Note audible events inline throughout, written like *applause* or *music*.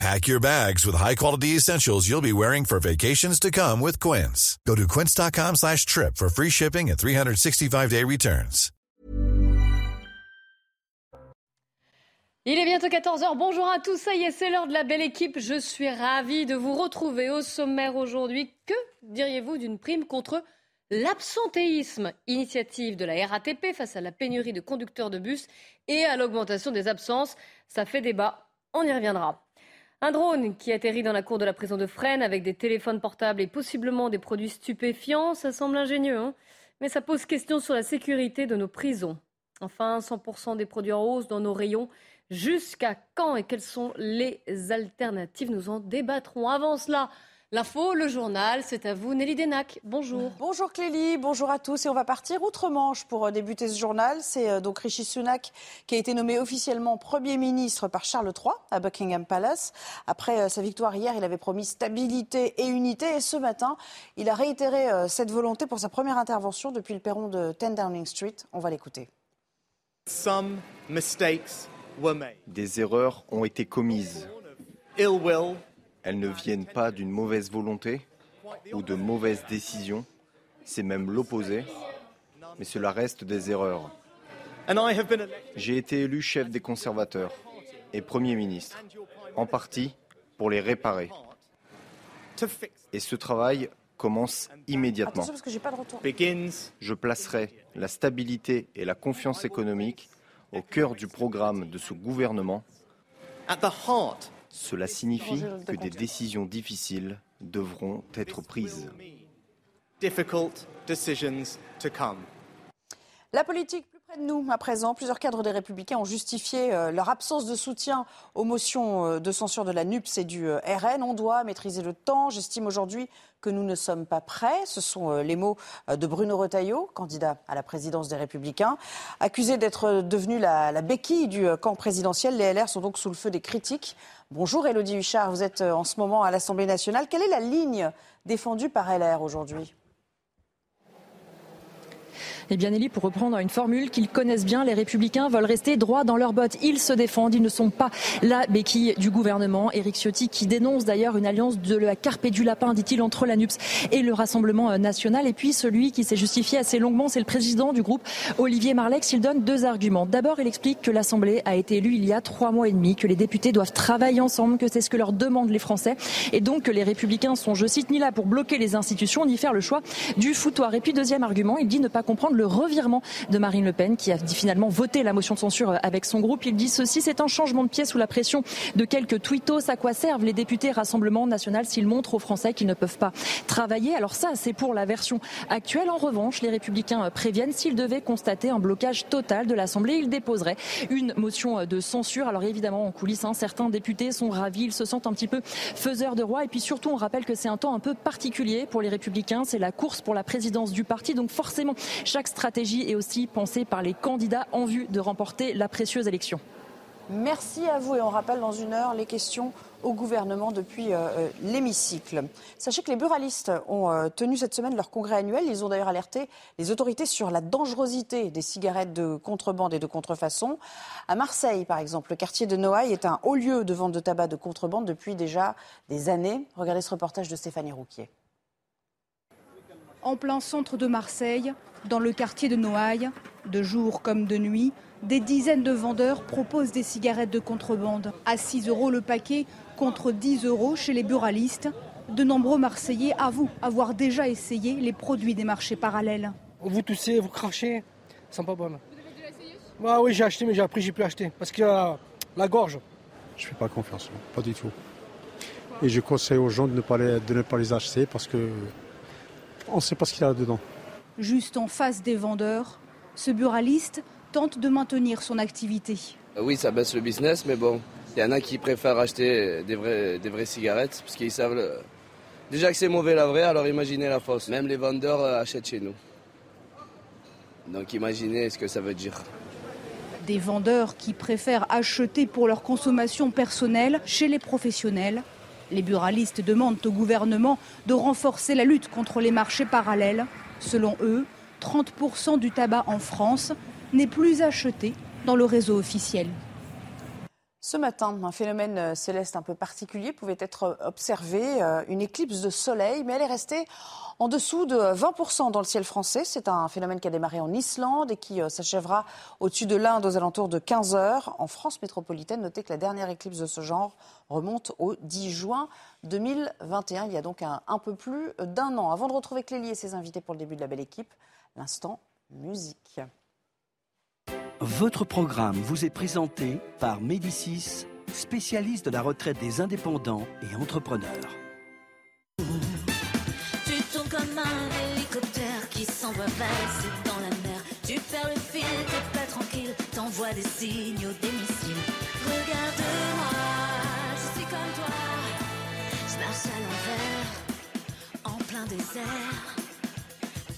Pack your bags with high-quality essentials you'll be wearing for vacations to come with Quince. Go to quince.com slash trip for free shipping and 365-day returns. Il est bientôt 14h. Bonjour à tous. Ça y est, c'est l'heure de la belle équipe. Je suis ravie de vous retrouver au sommaire aujourd'hui. Que diriez-vous d'une prime contre l'absentéisme? Initiative de la RATP face à la pénurie de conducteurs de bus et à l'augmentation des absences. Ça fait débat. On y reviendra. Un drone qui atterrit dans la cour de la prison de Fresnes avec des téléphones portables et possiblement des produits stupéfiants, ça semble ingénieux, hein mais ça pose question sur la sécurité de nos prisons. Enfin, 100% des produits en hausse dans nos rayons. Jusqu'à quand et quelles sont les alternatives? Nous en débattrons. Avant cela, L'info, le journal, c'est à vous Nelly Denac. Bonjour. Bonjour Clélie, bonjour à tous. Et on va partir outre-Manche pour euh, débuter ce journal. C'est euh, donc Rishi Sunak qui a été nommé officiellement Premier ministre par Charles III à Buckingham Palace. Après euh, sa victoire hier, il avait promis stabilité et unité. Et ce matin, il a réitéré cette volonté pour sa première intervention depuis le perron de 10 Downing Street. On va l'écouter. Des erreurs ont été commises. Elles ne viennent pas d'une mauvaise volonté ou de mauvaises décisions, c'est même l'opposé, mais cela reste des erreurs. J'ai été élu chef des conservateurs et Premier ministre, en partie pour les réparer. Et ce travail commence immédiatement. Je placerai la stabilité et la confiance économique au cœur du programme de ce gouvernement cela signifie que des décisions difficiles devront être prises. La politique nous à présent. Plusieurs cadres des Républicains ont justifié euh, leur absence de soutien aux motions euh, de censure de la NUPS et du euh, RN. On doit maîtriser le temps. J'estime aujourd'hui que nous ne sommes pas prêts. Ce sont les mots de Bruno Retailleau, candidat à la présidence des Républicains. Accusé d'être devenu la, la, béquille du camp présidentiel, les LR sont donc sous le feu des critiques. Bonjour Elodie Huchard, vous êtes en ce moment à l'Assemblée nationale. Quelle est la ligne défendue par LR aujourd'hui? Eh bien, Nelly, pour reprendre une formule qu'ils connaissent bien, les Républicains veulent rester droits dans leurs bottes. Ils se défendent, ils ne sont pas la béquille du gouvernement. Éric Ciotti qui dénonce d'ailleurs une alliance de la carpe et du lapin, dit-il, entre la NUPS et le Rassemblement national. Et puis celui qui s'est justifié assez longuement, c'est le président du groupe, Olivier Marlex. Il donne deux arguments. D'abord, il explique que l'Assemblée a été élue il y a trois mois et demi, que les députés doivent travailler ensemble, que c'est ce que leur demandent les Français, et donc que les Républicains sont, je cite, ni là pour bloquer les institutions, ni faire le choix du foutoir. Et puis deuxième argument, il dit ne pas comprendre le revirement de Marine Le Pen qui a finalement voté la motion de censure avec son groupe. Il dit ceci, c'est un changement de pied sous la pression de quelques tweetos. À quoi servent les députés Rassemblement National s'ils montrent aux Français qu'ils ne peuvent pas travailler? Alors ça, c'est pour la version actuelle. En revanche, les Républicains préviennent s'ils devaient constater un blocage total de l'Assemblée, ils déposeraient une motion de censure. Alors évidemment, en coulisses, hein, certains députés sont ravis, ils se sentent un petit peu faiseurs de roi. Et puis surtout, on rappelle que c'est un temps un peu particulier pour les Républicains. C'est la course pour la présidence du parti. Donc forcément, chaque stratégie est aussi pensée par les candidats en vue de remporter la précieuse élection. Merci à vous et on rappelle dans une heure les questions au gouvernement depuis euh, euh, l'hémicycle. Sachez que les buralistes ont euh, tenu cette semaine leur congrès annuel. Ils ont d'ailleurs alerté les autorités sur la dangerosité des cigarettes de contrebande et de contrefaçon. À Marseille, par exemple, le quartier de Noailles est un haut lieu de vente de tabac de contrebande depuis déjà des années. Regardez ce reportage de Stéphanie Rouquier en plein centre de Marseille, dans le quartier de Noailles, de jour comme de nuit, des dizaines de vendeurs proposent des cigarettes de contrebande à 6 euros le paquet contre 10 euros chez les buralistes. De nombreux Marseillais avouent avoir déjà essayé les produits des marchés parallèles. Vous toussez, vous crachez, ça sent pas bon. Ah oui, j'ai acheté, mais j'ai appris, j'ai pu acheter parce que euh, la gorge. Je fais pas confiance, pas du tout. Et je conseille aux gens de ne pas de ne pas les acheter parce que on ne sait pas ce qu'il y a dedans. Juste en face des vendeurs, ce buraliste tente de maintenir son activité. Euh, oui, ça baisse le business, mais bon, il y en a qui préfèrent acheter des, vraies cigarettes parce qu'ils savent déjà que c'est mauvais la vraie, alors imaginez la fausse. Même les vendeurs euh, achètent chez nous. Donc imaginez ce que ça veut dire. Des vendeurs qui préfèrent acheter pour leur consommation personnelle chez les professionnels. Les buralistes demandent au gouvernement de renforcer la lutte contre les marchés parallèles. Selon eux, 30% du tabac en France n'est plus acheté dans le réseau officiel. Ce matin, un phénomène euh, céleste un peu particulier pouvait être observé, euh, une éclipse de soleil, mais elle est restée en dessous de 20% dans le ciel français. C'est un phénomène qui a démarré en Islande et qui euh, s'achèvera au-dessus de l'Inde aux alentours de 15 heures. En France métropolitaine, notez que la dernière éclipse de ce genre remonte au 10 juin 2021. Il y a donc un, un peu plus d'un an. Avant de retrouver Clélie et ses invités pour le début de la belle équipe, l'instant musique. Votre programme vous est présenté par Médicis, spécialiste de la retraite des indépendants et entrepreneurs. Tu tournes comme un hélicoptère qui s'envoie valser dans la mer. Tu perds le fil, t'es pas tranquille, t'envoies des signaux, désert.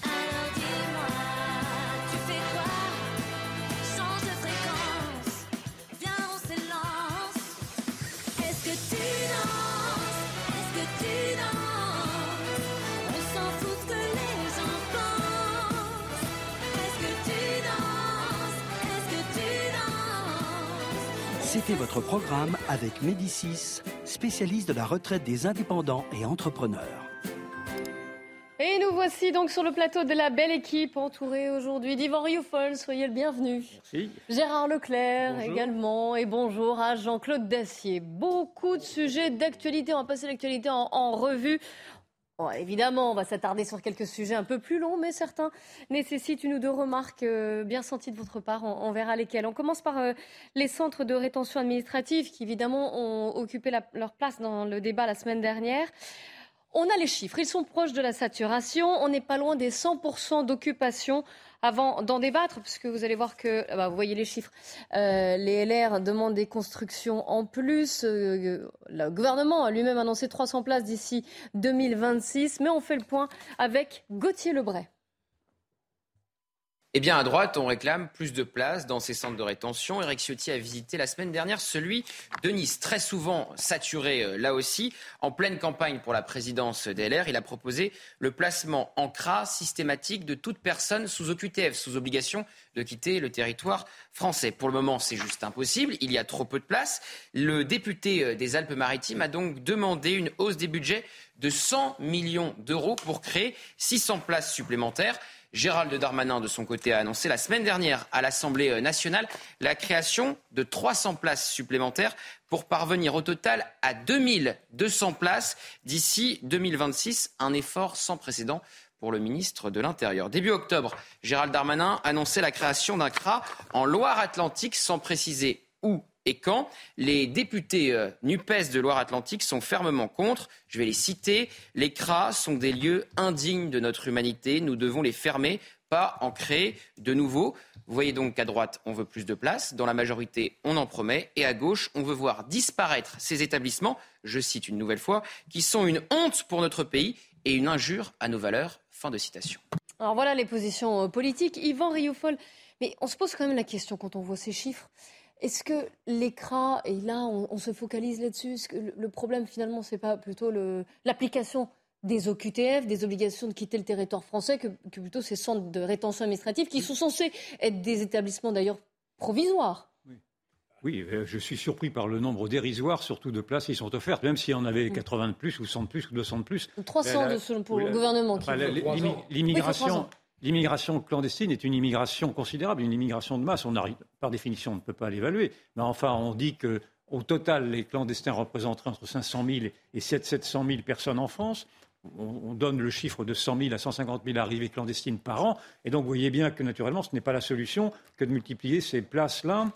Alors dis-moi, tu fais quoi Change de fréquence, viens on s'élance. Est-ce que tu danses? Est-ce que tu danses? On s'en fout que les gens pensent. Est-ce que tu danses? Est-ce que tu danses? C'était votre programme avec Médicis, spécialiste de la retraite des indépendants et entrepreneurs. Voici donc sur le plateau de la belle équipe, entourée aujourd'hui d'Yvan Rioufol. Soyez le bienvenu. Merci. Gérard Leclerc Bonjour. également. Et bonjour à Jean-Claude Dacier. Beaucoup de sujets d'actualité. On va passer l'actualité en, en revue. Bon, évidemment, on va s'attarder sur quelques sujets un peu plus longs, mais certains nécessitent une ou deux remarques euh, bien senties de votre part. On, on verra lesquelles. On commence par euh, les centres de rétention administrative qui, évidemment, ont occupé la- leur place dans le débat la semaine dernière. On a les chiffres, ils sont proches de la saturation. On n'est pas loin des 100% d'occupation avant d'en débattre, puisque vous allez voir que, ah bah, vous voyez les chiffres, Euh, les LR demandent des constructions en plus. Euh, le gouvernement a lui-même annoncé 300 places d'ici 2026, mais on fait le point avec Gauthier Lebray. Eh bien, à droite, on réclame plus de places dans ces centres de rétention. Eric Ciotti a visité la semaine dernière celui de Nice, très souvent saturé euh, là aussi. En pleine campagne pour la présidence DLR, il a proposé le placement en CRA systématique de toute personne sous OQTF, sous obligation de quitter le territoire français. Pour le moment, c'est juste impossible. Il y a trop peu de places. Le député euh, des Alpes-Maritimes a donc demandé une hausse des budgets de 100 millions d'euros pour créer 600 places supplémentaires. Gérald Darmanin, de son côté, a annoncé la semaine dernière à l'Assemblée euh, nationale la création de 300 places supplémentaires pour parvenir au total à 2200 places d'ici 2026, un effort sans précédent pour le ministre de l'Intérieur. Début octobre, Gérald Darmanin annonçait la création d'un CRA en Loire-Atlantique sans préciser où et quand. Les députés euh, NUPES de Loire-Atlantique sont fermement contre. Je vais les citer. Les CRA sont des lieux indignes de notre humanité. Nous devons les fermer, pas en créer de nouveaux. Vous voyez donc qu'à droite, on veut plus de place. Dans la majorité, on en promet. Et à gauche, on veut voir disparaître ces établissements, je cite une nouvelle fois, qui sont une honte pour notre pays et une injure à nos valeurs. Fin de citation. Alors voilà les positions euh, politiques. Yvan Rioufol, mais on se pose quand même la question quand on voit ces chiffres. Est-ce que l'écran, et là on, on se focalise là-dessus, le, le problème finalement c'est pas plutôt le- l'application des OQTF, des obligations de quitter le territoire français, que, que plutôt ces centres de rétention administrative qui sont censés être des établissements d'ailleurs provisoires? Oui, euh, je suis surpris par le nombre dérisoire, surtout de places qui sont offertes, même s'il y en avait 80 de plus, ou 100 de plus, ou 200 de plus. 300 Euh, de selon- pour le gouvernement trois L'immigration. L'immigration clandestine est une immigration considérable, une immigration de masse. On arrive, par définition, on ne peut pas l'évaluer. Mais enfin, on dit que au total, les clandestins représenteraient entre 500 000 et 700 000 personnes en France. On, on donne le chiffre de 100 000 à 150 000 arrivées clandestines par an. Et donc, vous voyez bien que, naturellement, ce n'est pas la solution que de multiplier ces places-là.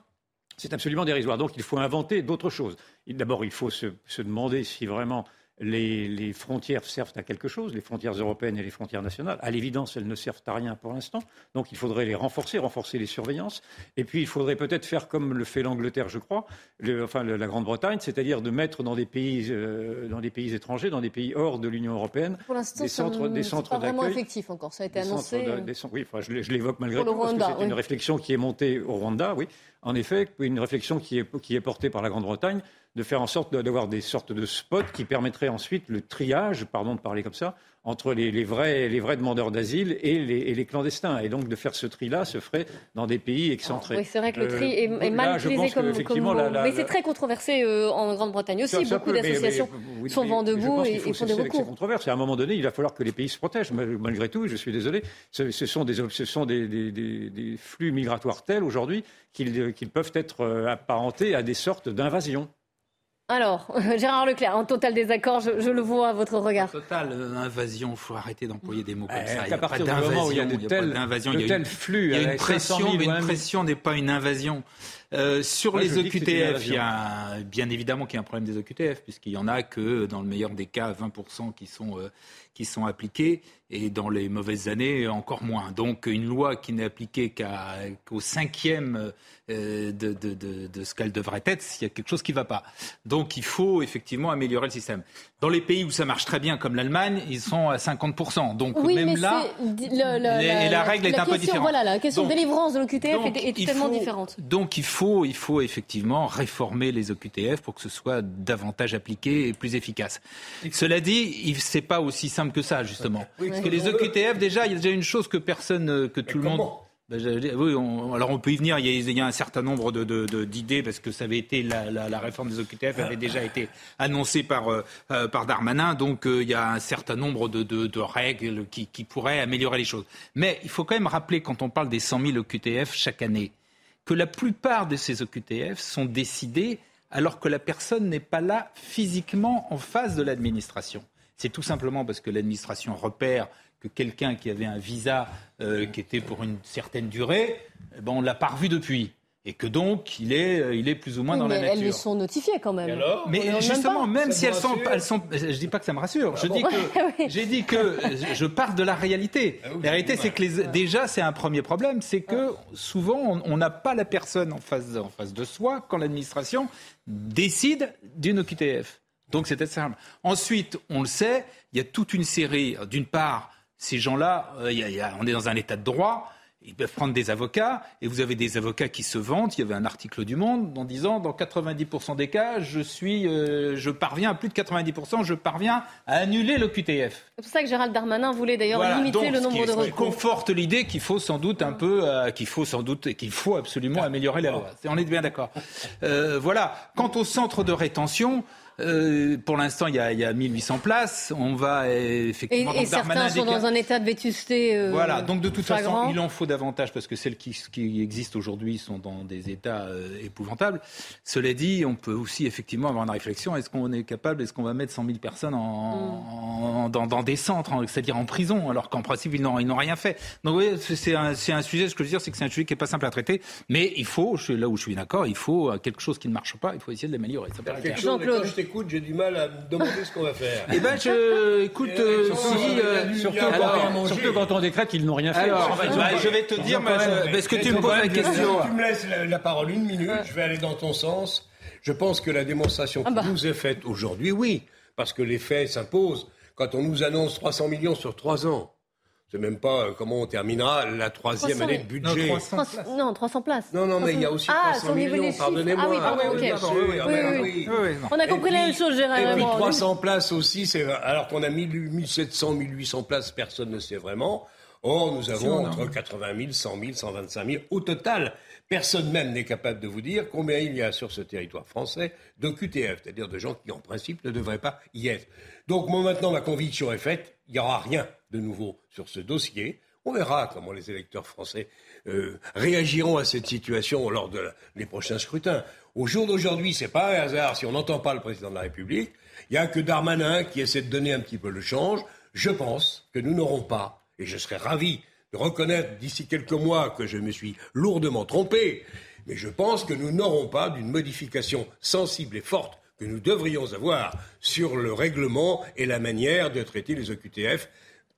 C'est absolument dérisoire. Donc, il faut inventer d'autres choses. D'abord, il faut se demander si vraiment les, les, frontières servent à quelque chose, les frontières européennes et les frontières nationales. À l'évidence, elles ne servent à rien pour l'instant. Donc il faudrait les renforcer, renforcer les surveillances. Et puis il faudrait peut-être faire comme le fait l'Angleterre, je crois, le, enfin la Grande-Bretagne, c'est-à-dire de mettre dans des pays, euh, dans des pays étrangers, dans des pays hors de l'Union européenne, des centres, des centres pas vraiment effectif encore. Ça a été annoncé. Oui, enfin, je, l'évoque malgré tout parce que c'est une réflexion qui est montée au Rwanda, oui. En effet, une réflexion qui est, portée par la Grande-Bretagne de faire en sorte d'avoir des sortes de spots qui permettraient ensuite le triage, pardon de parler comme ça, entre les, vrais, les vrais, demandeurs d'asile et les, clandestins. Et donc de faire ce tri-là se ferait dans des pays excentrés. oui, c'est vrai que le tri est, euh, mal utilisé comme, comme Mais c'est très controversé euh, en Grande-Bretagne aussi. Beaucoup d'associations sont vent debout et, font des recours. controverse. À un moment donné, il va falloir que les pays se protègent. Malgré tout, je suis désolé, ce, sont, des, ce sont des, des, flux migratoires tels aujourd'hui qu'ils peuvent être euh, apparentés à des sortes d'invasions. Alors, *laughs* Gérard Leclerc, en total désaccord, je, le vois à votre regard. Total euh, invasion, il faut arrêter d'employer des mots comme ça. Il n'y a, pas d'invasion, il y a de tels flux. Il y a une pression, mais une pression n'est pas une invasion. Euh, sur les OQTF, il y a bien évidemment qu'il y a un problème des OQTF, puisqu'il y en a que, dans le meilleur des cas, 20% qui sont, euh, qui sont appliqués, et dans les mauvaises années, encore moins. Donc une loi qui n'est appliquée qu'au cinquième euh, de, de, de, de, ce qu'elle devrait être, s'il y a quelque chose qui ne va pas. Donc il faut effectivement améliorer le système. Dans les pays où ça marche très bien, comme l'Allemagne, ils sont à 50%. Donc même là, et la règle est un peu différente. Voilà, la question de délivrance de l'OQTF est, est tellement différente. Donc il faut, il faut effectivement réformer les OQTF pour que ce soit davantage appliqué et plus efficace. Cela dit, ce n'est pas aussi simple que ça, justement. Parce que les OQTF, déjà, il y a déjà une chose que personne, que tout le monde... Ben, oui, alors on peut y venir. Il y a, un certain nombre d'idées parce que ça avait été la, réforme des OQTF avait déjà été annoncée par, euh, euh, par Darmanin. Donc euh, il y a un certain nombre de, règles qui, qui, pourraient améliorer les choses. Mais il faut quand même rappeler quand on parle des 100 000 OQTF chaque année que la plupart de ces OQTF sont décidés alors que la personne n'est pas là physiquement en face de l'administration. C'est tout simplement parce que l'administration repère que quelqu'un qui avait un visa euh, qui était pour une certaine durée, eh ben on ne l'a pas revu depuis. Et que donc, il est, euh, il est plus ou moins dans la nature. Elles sont notifiées quand même. mais justement, même, si elles sont, elles sont, je dis pas que ça me rassure. Je ah dis que, *laughs* j'ai dit que je pars de la réalité. Ah la réalité, c'est que les, déjà, c'est un premier problème, c'est que souvent, on n'a pas la personne en face, en face de soi quand l'administration décide d'une OQTF. Donc c'était simple. Ensuite, on le sait, il y a toute une série, d'une part, ces gens-là, euh, on est dans un état de droit, ils peuvent prendre des avocats, et vous avez des avocats qui se vantent. Il y avait un article du Monde en disant dans 90% des cas, je suis, euh, je parviens à plus de 90%, je parviens à annuler le QTF. C'est pour ça que Gérald Darmanin voulait d'ailleurs limiter le nombre de recours. Ce qui conforte l'idée qu'il faut sans doute un peu, euh, qu'il faut sans doute, qu'il faut absolument améliorer la loi. On est bien d'accord. voilà. Quant au centre de rétention. Euh, pour l'instant, il y, a, il y a 1800 places. On va euh, effectivement. Et, et certains sont dans un état de vétusté. Euh, voilà. Donc de toute façon, il en faut davantage parce que celles qui, qui existent aujourd'hui sont dans des états épouvantables. Cela dit, on peut aussi effectivement avoir une réflexion. Est-ce qu'on est capable Est-ce qu'on va mettre 100 000 personnes en, dans, dans, des centres, c'est-à-dire en prison, alors qu'en principe ils n'ont, ils n'ont rien fait. Donc oui, c'est un, c'est un sujet. Ce que je veux dire, c'est que c'est un sujet qui est pas simple à traiter. Mais il faut, là où je suis d'accord, il faut quelque chose qui ne marche pas. Il faut essayer de l'améliorer. Jean-Claude écoute, j'ai du mal à me demander ce qu'on va faire. Eh ben, je, écoute, euh, si, surtout, quand, on décrète qu'ils n'ont rien fait. Alors, bah, je vais te dire, est-ce que tu me poses la question Tu me laisses la, parole une minute, je vais aller dans ton sens. Je pense que la démonstration ah qui bah. nous est faite aujourd'hui, oui, parce que les faits s'imposent. Quand on nous annonce 300 millions sur trois ans, c'est même pas euh, comment on terminera la troisième année de budget. Non 300, places. non, 300 places. Non, non, mais il y a aussi ah, 300 millions, pardonnez-moi. Ah oui, pardon, ok. Oui, oui, oui, On a compris la même chose, Gérard. Et puis 300 places aussi, c'est alors qu'on a 1700, 1800 places, personne ne sait vraiment. Or, nous avons entre 80 000, 100 000, 125 000 au total. Personne même n'est capable de vous dire combien il y a sur ce territoire français de QTF, c'est-à-dire de gens qui, en principe, ne devraient pas y être. Donc, moi, maintenant, ma conviction est faite, il n'y aura rien de nouveau sur ce dossier. On verra comment les électeurs français euh, réagiront à cette situation lors des prochains scrutins. Au jour d'aujourd'hui, ce n'est pas un hasard si on n'entend pas le président de la République. Il n'y a que Darmanin qui essaie de donner un petit peu le change. Je pense que nous n'aurons pas, et je serais ravi de reconnaître d'ici quelques mois que je me suis lourdement trompé, mais je pense que nous n'aurons pas d'une modification sensible et forte que nous devrions avoir sur le règlement et la manière de traiter les OQTF.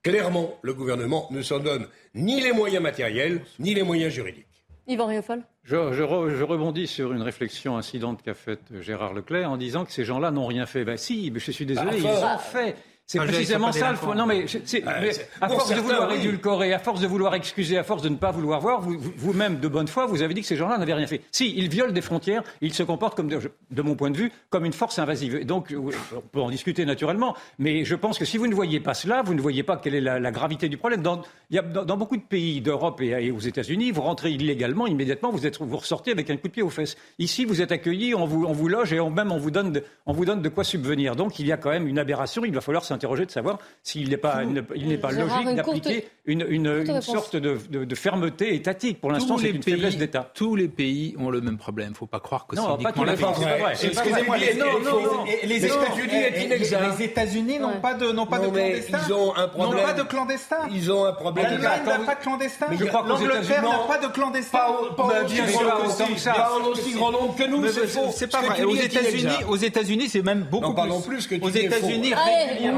Clairement, le gouvernement ne s'en donne ni les moyens matériels, ni les moyens juridiques. Yvan Riofol je, je, je, rebondis sur une réflexion incidente qu'a faite Gérard Leclerc en disant que ces gens-là n'ont rien fait. Ben si, je suis désolé, ils ont fait. C'est précisément ça le fond. Non, mais, à force de vouloir édulcorer, à force de vouloir excuser, à force de ne pas vouloir voir, vous-même, de bonne foi, vous avez dit que ces gens-là n'avaient rien fait. Si, ils violent des frontières, ils se comportent, comme, de, mon point de vue, comme une force invasive. Et donc, on peut en discuter naturellement, mais je pense que si vous ne voyez pas cela, vous ne voyez pas quelle est la, gravité du problème. Dans, il y a, dans, beaucoup de pays d'Europe et, aux États-Unis, vous rentrez illégalement, immédiatement, vous, êtes, vous ressortez avec un coup de pied aux fesses. Ici, vous êtes accueillis, on vous, on vous loge et on, même on vous, donne de, on vous donne de quoi subvenir. Donc, il y a quand même une aberration. Il va falloir s'interroger de savoir s'il n'est pas, il n'est pas logique d'appliquer une, une, sorte de, de, fermeté étatique. Pour l'instant, c'est une pays, faiblesse d'État. Tous les pays ont le même problème. Il ne faut pas croire que c'est uniquement la France. Excusez-moi, les États-Unis. Les n'ont pas de, n'ont pas de clandestins. Ils ont un problème. N'ont pas de clandestins. Ils ont un problème. L'Allemagne n'a pas de clandestins. L'Angleterre n'a pas de clandestins. Pas en aussi grand nombre que nous. C'est pas vrai. Aux États-Unis, aux États-Unis, c'est même beaucoup plus. Aux États-Unis,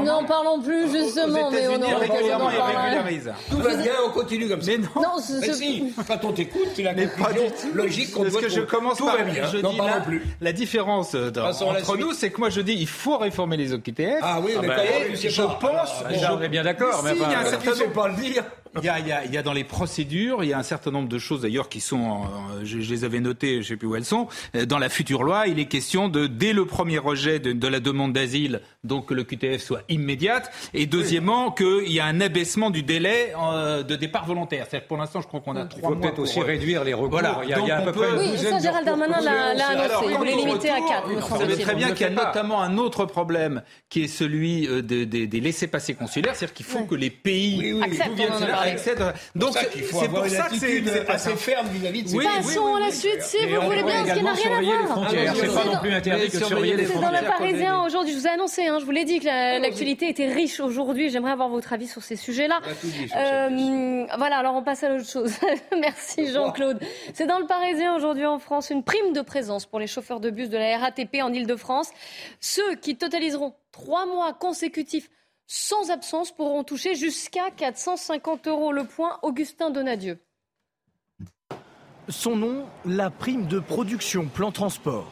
N'en parlons plus justement, mais on en régulièrement régularise. Tout va bien, on continue comme ça. Mais non, non mais si, quand on t'écoute, c'est la conclusion logique qu'on doit que je commence Tout par, va bien, je n'en parlons la, plus. La différence entre nous, c'est que moi je dis il faut réformer les OQTF. Ah oui, mais je pense. On est bien d'accord, mais il y a un certain nombre pas le dire. Il y, a, il, y a, il y, a, dans les procédures, il y a un certain nombre de choses d'ailleurs qui sont, euh, je, je, les avais notées, je ne sais plus où elles sont. Euh, dans la future loi, il est question de, dès le premier rejet de, de la demande d'asile, donc que le QTF soit immédiate, et deuxièmement qu'il y a un abaissement du délai euh, de départ volontaire. C'est-à-dire pour l'instant, je crois qu'on a trois mois. Il faut peut-être aussi réduire les recours. Voilà. Il y a, il y a à peu près oui, ça, Gérald Darmanin l'a annoncé. Il voulait limiter à quatre. Vous savez très bien qu'il y a notamment un autre problème qui est celui des de, de, laissés-passer consulaires, c'est-à-dire qu'il faut que les pays Donc c'est pour ça que c'est assez ferme vis-à-vis de ces. Passons à la suite, si vous voulez bien, ce qui n'a rien à voir. C'est pas non plus interdit que de surveiller les frontières. C'est dans le Parisien aujourd'hui. Je vous ai annoncé, je vous l'ai dit que l'actualité était riche aujourd'hui. J'aimerais avoir votre avis sur ces sujets-là. Voilà, alors on passe à l'autre chose. *laughs* Merci Jean-Claude. C'est dans le Parisien aujourd'hui en France une prime de présence pour les chauffeurs de bus de la RATP en Ile-de-France. Ceux qui totaliseront trois mois consécutifs sans absence pourront toucher jusqu'à 450 euros le point. Augustin Donadieu. Son nom, la prime de production plan transport.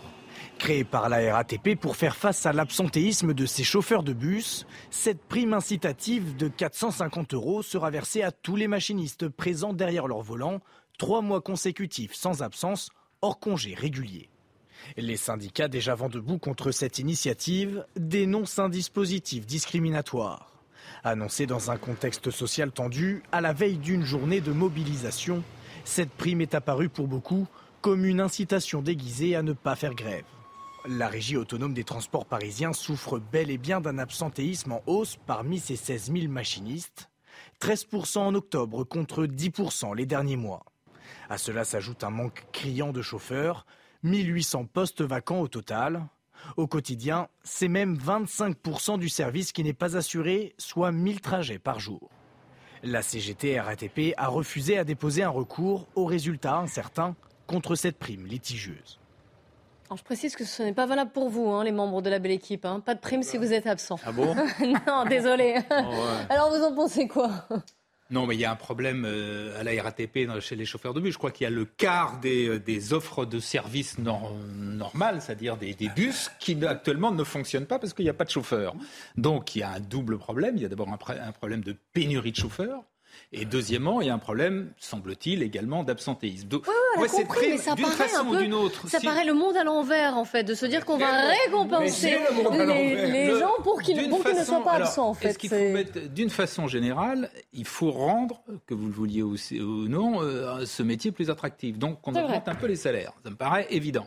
Créée par la RATP pour faire face à l'absentéisme de ses chauffeurs de bus, cette prime incitative de 450 euros sera versée à tous les machinistes présents derrière leur volant, trois mois consécutifs sans absence, hors congé régulier. Les syndicats déjà vent debout contre cette initiative dénoncent un dispositif discriminatoire. Annoncé dans un contexte social tendu, à la veille d'une journée de mobilisation, cette prime est apparue pour beaucoup comme une incitation déguisée à ne pas faire grève. La régie autonome des transports parisiens souffre bel et bien d'un absentéisme en hausse parmi ses 16 000 machinistes, 13% en octobre contre 10% les derniers mois. À cela s'ajoute un manque criant de chauffeurs, 1800 postes vacants au total. Au quotidien, c'est même 25% du service qui n'est pas assuré, soit 1000 trajets par jour. La CGT RATP a refusé à déposer un recours au résultat incertain contre cette prime litigieuse. Alors je précise que ce n'est pas valable pour vous, hein, les membres de la belle équipe. Hein. Pas de prime si vous êtes absent. Ah bon *laughs* Non, désolé. Oh, Alors vous en pensez quoi? Non, mais il y a un problème euh, à la RATP chez les chauffeurs de bus. Je crois qu'il y a le quart des, euh, offres de services normales, c'est-à-dire des, bus, qui actuellement ne fonctionnent pas parce qu'il n'y a pas de chauffeurs. Donc il y a un double problème. Il y a d'abord un problème de pénurie de chauffeurs. Et deuxièmement, il y a un problème, semble-t-il, également d'absentéisme. Donc, ouais, ouais, c'est compris, mais ça d'une façon ou d'une autre. Ça paraît le monde à l'envers, en fait, de se dire qu'on va récompenser les, les gens pour qu'ils ne soient pas absents, en fait. D'une façon générale, il faut rendre, que vous le vouliez ou non, euh, ce métier plus attractif. Donc, on augmente un peu les salaires. Ça me paraît évident.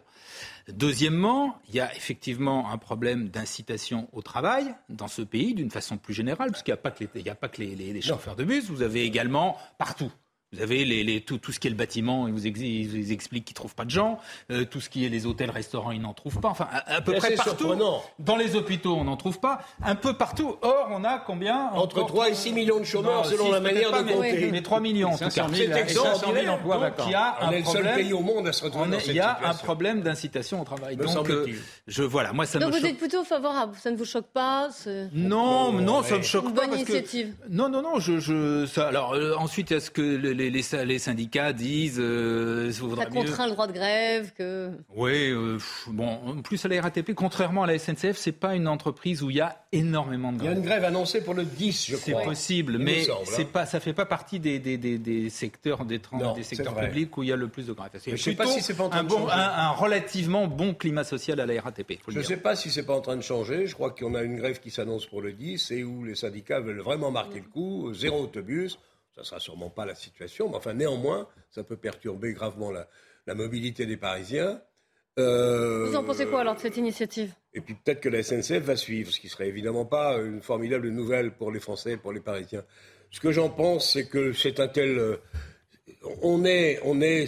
Deuxièmement, il y a effectivement un problème d'incitation au travail dans ce pays d'une façon plus générale, parce qu'il n'y a pas que les, a pas que les, les chauffeurs de bus, vous avez également partout. Vous avez les, les, tout, tout, ce qui est le bâtiment, ils vous, ex, ils vous expliquent qu'ils ne trouvent pas de gens. Euh, tout ce qui est les hôtels, restaurants, ils n'en trouvent pas. Enfin, à, à peu près partout. Surprenant. Dans les hôpitaux, on n'en trouve pas. Un peu partout. Or, on a combien? Entre 3 et 6 millions de chômeurs non, selon la manière pas, de compter. Mais, mais 3 millions en tout cas. C'est extraordinaire. emplois donc, il y a on un est le seul problème, pays au monde à se retrouver dans cette Il y a situation. un problème d'incitation au travail. Me donc, euh, je, voilà, moi, ça Donc me vous êtes plutôt favorable, ça ne vous choque pas Non, non, ça me choque Une pas bonne initiative. non, non, non. Alors euh, ensuite, est-ce que les, les, les, les syndicats disent euh, Ça mieux contraint le droit de grève, que... Oui, euh, bon, en plus à la RATP, contrairement à la SNCF, c'est pas une entreprise où il y a énormément de Il y a grèves. une grève annoncée pour le 10, je C'est crois. possible, Il me mais semble, c'est hein. pas, ça fait pas partie des, des, des, des secteurs des, Non, des c'est secteurs publics où il y a le plus de grèves. C'est je sais pas si c'est pas en train un, de bon, changer. un, un relativement bon climat social à la RATP. Faut Je ne dire. sais pas si c'est pas en train de changer. Je crois qu'on a une grève qui s'annonce pour le 10 et où les syndicats veulent vraiment marquer le coup. Zéro autobus. Ça sera sûrement pas la situation, mais enfin néanmoins, ça peut perturber gravement la, la mobilité des Parisiens. Euh, Vous en pensez quoi alors de cette initiative? Et puis peut-être que la SNCF va suivre, ce qui serait évidemment pas une formidable nouvelle pour les Français et pour les Parisiens. Ce que j'en pense, c'est que c'est un tel. euh, On est. On est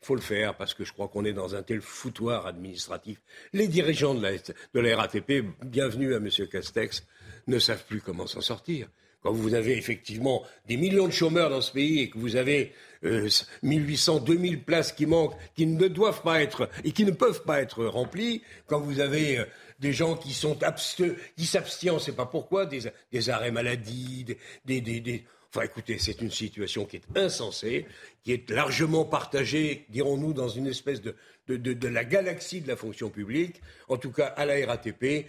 il faut le faire parce que je crois qu'on est dans un tel foutoir administratif. Les dirigeants de la, de la RATP, bienvenue à M. Castex, ne savent plus comment s'en sortir. Quand vous avez effectivement des millions de chômeurs dans ce pays et que vous avez euh, 1800, 2000 places qui manquent, qui ne doivent pas être et qui ne peuvent pas être remplies, quand vous avez euh, des gens qui sont qui s'abstiennent, on ne sait pas pourquoi, des, arrêts maladie, des, des- des- Enfin, écoutez, c'est une situation qui est insensée, qui est largement partagée, dirons-nous, dans une espèce de, de, de- de la galaxie de la fonction publique, en tout cas à la RATP.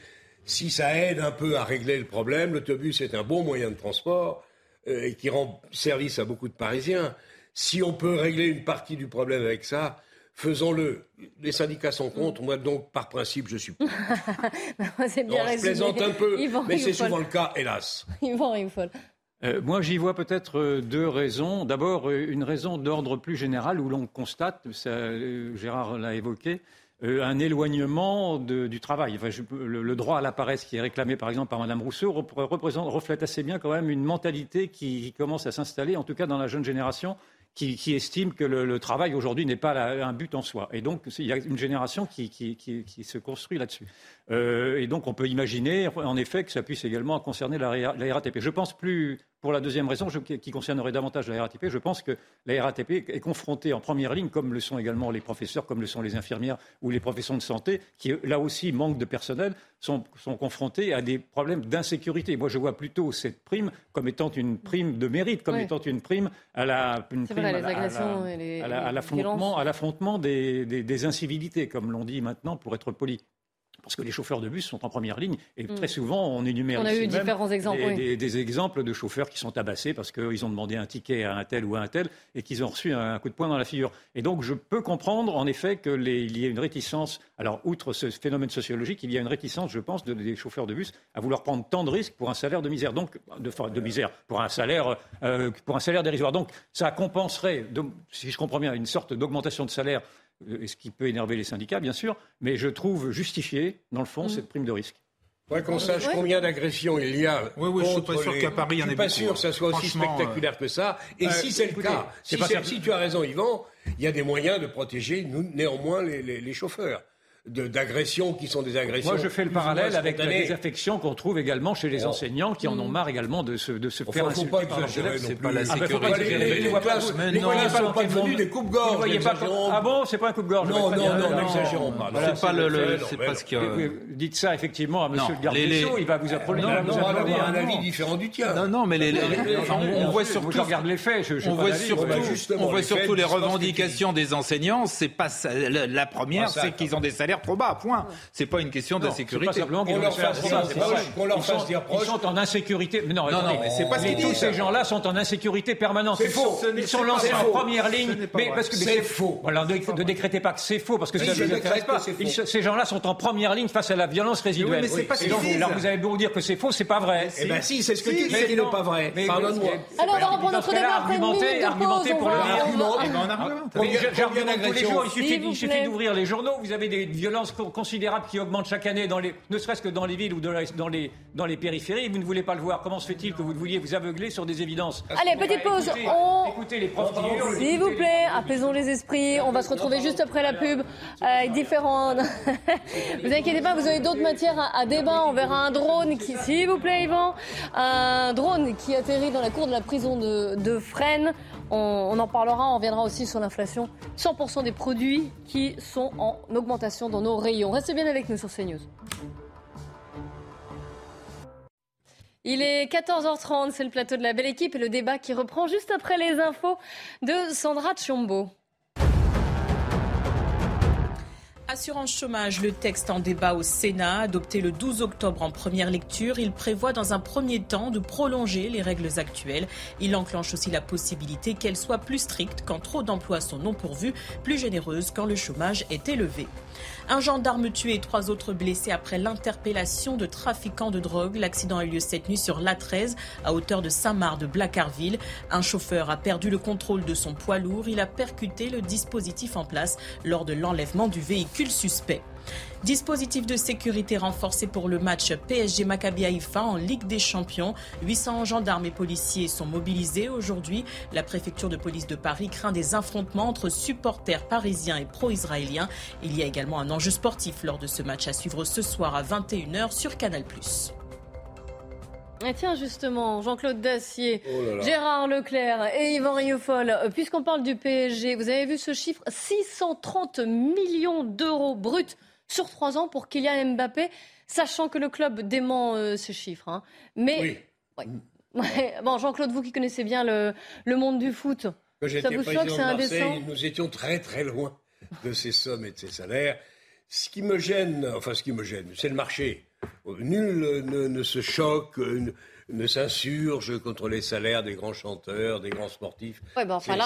Si ça aide un peu à régler le problème, l'autobus est un bon moyen de transport euh, et qui rend service à beaucoup de Parisiens. Si on peut régler une partie du problème avec ça, faisons-le. Les syndicats sont contre, moi donc par principe je suis. pour. *laughs* C'est Non, bien je plaisante un peu, Yvan mais c'est souvent le cas, hélas. *laughs* Yvan. Euh, moi, j'y vois peut-être euh, deux raisons. D'abord, une raison d'ordre plus général où l'on constate, ça, euh, Gérard l'a évoqué, euh, un éloignement du travail. Enfin, le, droit à la paresse qui est réclamé, par exemple, par Mme Rousseau, reflète assez bien quand même une mentalité qui, commence à s'installer, en tout cas dans la jeune génération, qui, estime que le, travail aujourd'hui n'est pas un but en soi. Et donc, il y a une génération qui se construit là-dessus. Euh, et donc, on peut imaginer, en effet, que ça puisse également concerner la, RA la RATP. Je pense plus, pour la deuxième raison, je- qui concernerait davantage la RATP, je pense que la RATP est confrontée en première ligne, comme le sont également les professeurs, comme le sont les infirmières ou les professions de santé, qui là aussi manquent de personnel, sont, sont confrontés à des problèmes d'insécurité. Moi, je vois plutôt cette prime comme étant une prime de mérite, comme Oui. étant une prime à la, une C'est prime vrai, à les la- à la- agressions et les- à la- à les l'affrontement, violences. à l'affrontement des, des- des incivilités, comme l'on dit maintenant, pour être poli. Parce que les chauffeurs de bus sont en première ligne et Mm. très souvent on énumère On a ici eu même différents exemples, des, oui. des- des exemples de chauffeurs qui sont tabassés parce qu'ils ont demandé un ticket à un tel ou à un tel et qu'ils ont reçu un coup de poing dans la figure. Et donc je peux comprendre en effet qu'il y ait une réticence. Alors outre ce phénomène sociologique, il y a une réticence, je pense, de- des chauffeurs de bus à vouloir prendre tant de risques pour un salaire de misère. Donc de, enfin, de misère pour un salaire euh, pour un salaire dérisoire. Donc ça compenserait, de- si je comprends bien, une sorte d'augmentation de salaire euh, ce qui peut énerver les syndicats, bien sûr, mais je trouve justifié, dans le fond, Mm. cette prime de risque. Ouais, qu'on sache Ouais. combien d'agressions il y a. Oui, oui, je suis pas sûr les- qu'à Paris, il y en Je suis pas beaucoup, sûr que ça soit aussi spectaculaire que ça. Et euh, si c'est le cas, c'est si, pas tu as raison, Yvan, il y a des moyens de protéger nous, néanmoins les, les- les chauffeurs d'agressions qui sont des agressions. Moi, je fais le parallèle avec la désaffection qu'on trouve également chez les Oh. enseignants qui en ont marre également de se, de se Enfin, faire faut insulter pas par leurs élèves. non c'est pas la Ah, sécurité. pas exagérer. Les, les pas classes, les mais non, classes sont pas devenues des Vous coupes-gorges. voyez pas n'exagérons Ah bon, c'est pas un coup de gorge. Non, non, non, n'exagérons pas. c'est pas le, c'est pas ce. Vous dites ça effectivement à Monsieur le garde les- des les- Sceaux, il va vous apprendre. Non, Non, on va un avis différent du tien. Non, non, mais les, les- on, voit surtout, regarde les faits. On voit surtout, bah, on voit les surtout les que revendications des enseignants. C'est pas ça- la, première, Ah, c'est qu'ils ont des salaires trop bas. Point. C'est pas une question Non, c'est pas d'insécurité. Qu'on leur fasse dire proche, Ils sont- en insécurité. Mais non, Non, non, mais c'est pas ce tous ces gens-là sont en insécurité permanente. C'est Ils faux. sont- Ils sont lancés en première ligne. Mais parce que C'est faux. Voilà, ne, décrétez pas que c'est faux parce que ça ne intéresse pas. ces gens-là sont en première ligne face à la violence résiduelle. mais c'est pas alors vous avez beau dire que c'est faux, c'est pas vrai. Eh ben si, c'est ce que tu dis n'est pas vrai. Pardonne-moi. Alors, on va reprendre notre débat après une minute pour le dire. On argumente. J'argumente tous les jours. Il suffit, d'ouvrir les journaux. Vous avez des, violences considérables qui augmentent chaque année, dans les, ne serait-ce que dans les villes ou dans les, dans les périphéries. Vous ne voulez pas le voir. Comment se fait-il que vous vouliez vous aveugler sur des évidences? Allez, petite pause. Écoutez, les profs S'il vous plaît, apaisons les esprits. On va se retrouver juste après la pub avec différents. *laughs* vous inquiétez pas, vous avez d'autres matières à, débat. On verra un drone qui, s'il vous plaît, Yvan, un drone qui atterrit dans la cour de la prison de, de Fresnes. On, en parlera, on reviendra aussi sur l'inflation. 100% des produits qui sont en augmentation dans nos rayons. Restez bien avec nous sur CNews. Il est 14h30, c'est le plateau de la belle équipe et le débat qui reprend juste après les infos de Sandra Tchombo. Assurance chômage, le texte en débat au Sénat, adopté le 12 octobre en première lecture, il prévoit dans un premier temps de prolonger les règles actuelles. Il enclenche aussi la possibilité qu'elles soient plus strictes quand trop d'emplois sont non pourvus, plus généreuses quand le chômage est élevé. Un gendarme tué et trois autres blessés après l'interpellation de trafiquants de drogue. L'accident a eu lieu cette nuit sur l'A13 à hauteur de Saint-Marc de Blacarville. Un chauffeur a perdu le contrôle de son poids lourd. Il a percuté le dispositif en place lors de l'enlèvement du véhicule suspect. Dispositif de sécurité renforcé pour le match PSG Maccabi Haïfa en Ligue des Champions. 800 gendarmes et policiers sont mobilisés aujourd'hui. La préfecture de police de Paris craint des affrontements entre supporters parisiens et pro-israéliens. Il y a également un enjeu sportif lors de ce match à suivre ce soir à 21h sur Canal+. Et tiens justement, Jean-Claude Dacier, oh Gérard Leclerc et Yvan Rioufol, euh, puisqu'on parle du PSG, vous avez vu ce chiffre 630 millions d'euros bruts sur trois ans pour Kylian Mbappé, sachant que le club dément euh, ce chiffre. Hein. Mais *laughs* bon, Jean-Claude, vous qui connaissez bien le, monde du foot, ça vous choque, c'est indécent Nous étions très très loin de ces sommes et de ces salaires. Ce qui me gêne, enfin ce qui me gêne, c'est le marché. Nul ne se choque, ne s'insurge contre les salaires des grands chanteurs, des grands sportifs.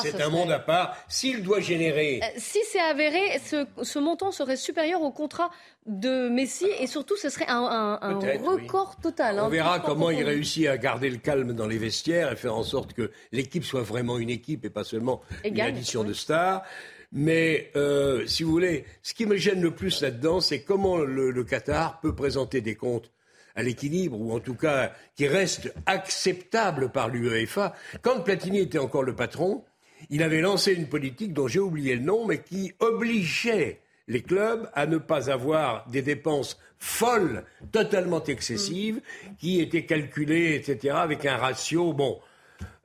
c'est un monde à part. S'il doit générer... Euh, si c'est avéré, ce, montant serait supérieur au contrat de Messi et surtout ce serait un, record total. On verra comment il réussit à garder le calme dans les vestiaires et faire en sorte que l'équipe soit vraiment une équipe et pas seulement une addition de stars. Mais euh, si vous voulez, ce qui me gêne le plus là-dedans, c'est comment le Qatar peut présenter des comptes à l'équilibre, ou en tout cas qui reste acceptable par l'UEFA. Quand Platini était encore le patron, il avait lancé une politique dont j'ai oublié le nom, mais qui obligeait les clubs à ne pas avoir des dépenses folles, totalement excessives, qui étaient calculées, etc., avec un ratio, bon...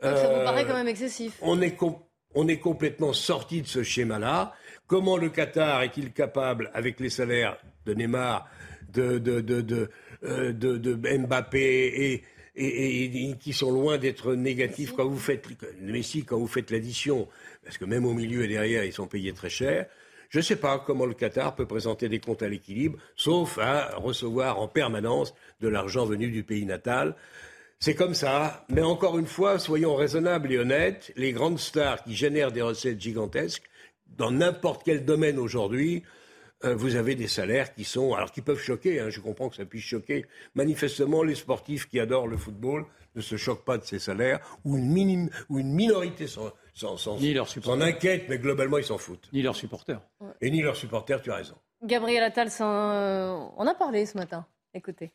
ça vous paraît quand même excessif. On est, on est complètement sorti de ce schéma-là. Comment le Qatar est-il capable, avec les salaires de Neymar, de, euh, Mbappé et, qui sont loin d'être négatifs quand vous faites quand vous faites l'addition, parce que même au milieu et derrière ils sont payés très cher. Je ne sais pas comment le Qatar peut présenter des comptes à l'équilibre, sauf à recevoir en permanence de l'argent venu du pays natal. C'est comme ça, mais encore une fois, soyons raisonnables et honnêtes, les grandes stars qui génèrent des recettes gigantesques, dans n'importe quel domaine aujourd'hui, euh, vous avez des salaires qui sont, alors qui peuvent choquer, hein, je comprends que ça puisse choquer. Manifestement, les sportifs qui adorent le football ne se choquent pas de ces salaires, ou une, minime, ou une minorité s'en, inquiète, mais globalement, ils s'en foutent. Ni leurs supporters. Et ni leurs supporters, tu as raison. Gabriel Attal, on a parlé ce matin. Écoutez.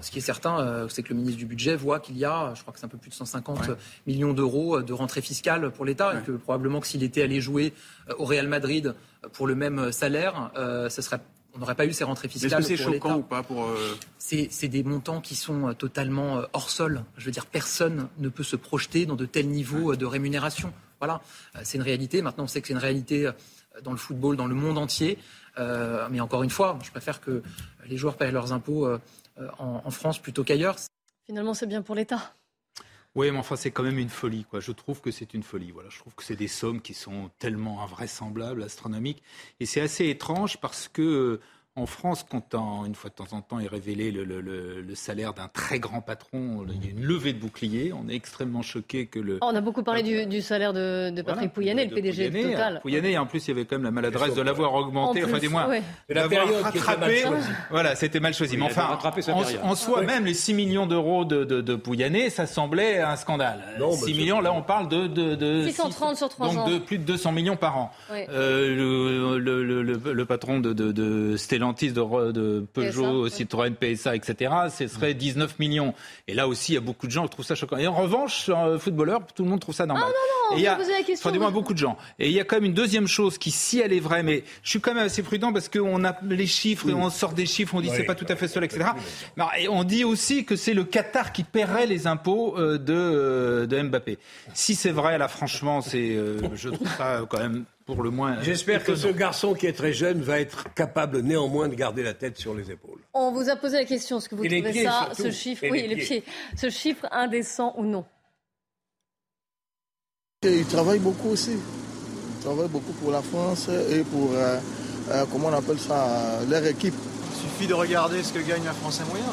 Ce qui est certain, euh, c'est que le ministre du Budget voit qu'il y a, je crois que c'est un peu plus de 150 millions d'euros euh, de rentrée fiscale pour l'État, et que probablement que s'il était allé jouer euh, au Real Madrid pour le même salaire, serait on n'aurait pas eu ces rentrées fiscales. Est-ce que c'est choquant ou pas pour C'est des montants qui sont totalement hors sol. Je veux dire, personne ne peut se projeter dans de tels niveaux de rémunération. Voilà, c'est une réalité. Maintenant, on sait que c'est une réalité dans le football, dans le monde entier. mais encore une fois, je préfère que les joueurs payent leurs impôts euh, en, France plutôt qu'ailleurs. Finalement, c'est bien pour l'État. Oui, mais enfin, c'est quand même une folie. Quoi. Je trouve que c'est une folie. Voilà. Je trouve que c'est des sommes qui sont tellement invraisemblables, astronomiques. Et c'est assez étrange parce que En France, quand une fois de temps en temps est révélé le, le, salaire d'un très grand patron, il y a une levée de bouclier. On est extrêmement choqué que le. Oh, on a beaucoup parlé du, salaire de, Patrick Pouyanné, le PDG de Total. Pouyanné, en plus, il y avait quand même la maladresse de l'avoir augmenté, enfin, des mois, la période rattrapé. Voilà, c'était mal choisi. Mais enfin, en, en, soi, même les 6 millions d'euros de, de, Pouyanné, ça semblait un scandale. 6 millions, là, on parle de. de, 630 sur 3 ans. Donc de plus de 200 millions par an. Euh, le, patron de, de, Stellantis, de, Peugeot, Citroën, PSA, etc., ce serait 19 millions. Et là aussi, il y a beaucoup de gens qui trouvent ça choquant. Et en revanche, footballeur, tout le monde trouve ça normal. Ah non, non, il y a, la question. Enfin, du moins, beaucoup de gens. Et il y a quand même une deuxième chose qui, si elle est vraie, mais je suis quand même assez prudent parce qu'on a les chiffres, et on sort des chiffres, on dit c'est pas tout à fait cela, etc. et on dit aussi que c'est le Qatar qui paierait les impôts euh, de, euh, de Mbappé. Si c'est vrai, là, franchement, c'est, euh, je trouve ça quand même pour le moins. J'espère que ce garçon qui est très jeune va être capable néanmoins de garder la tête sur les épaules. On vous a posé la question, est-ce que vous trouvez ça, ce chiffre, oui, les, pieds. ce chiffre indécent ou non Il travaille beaucoup aussi. Il travaille beaucoup pour la France et pour, euh, euh, comment on appelle ça, leur équipe. Il suffit de regarder ce que gagne un Français moyen.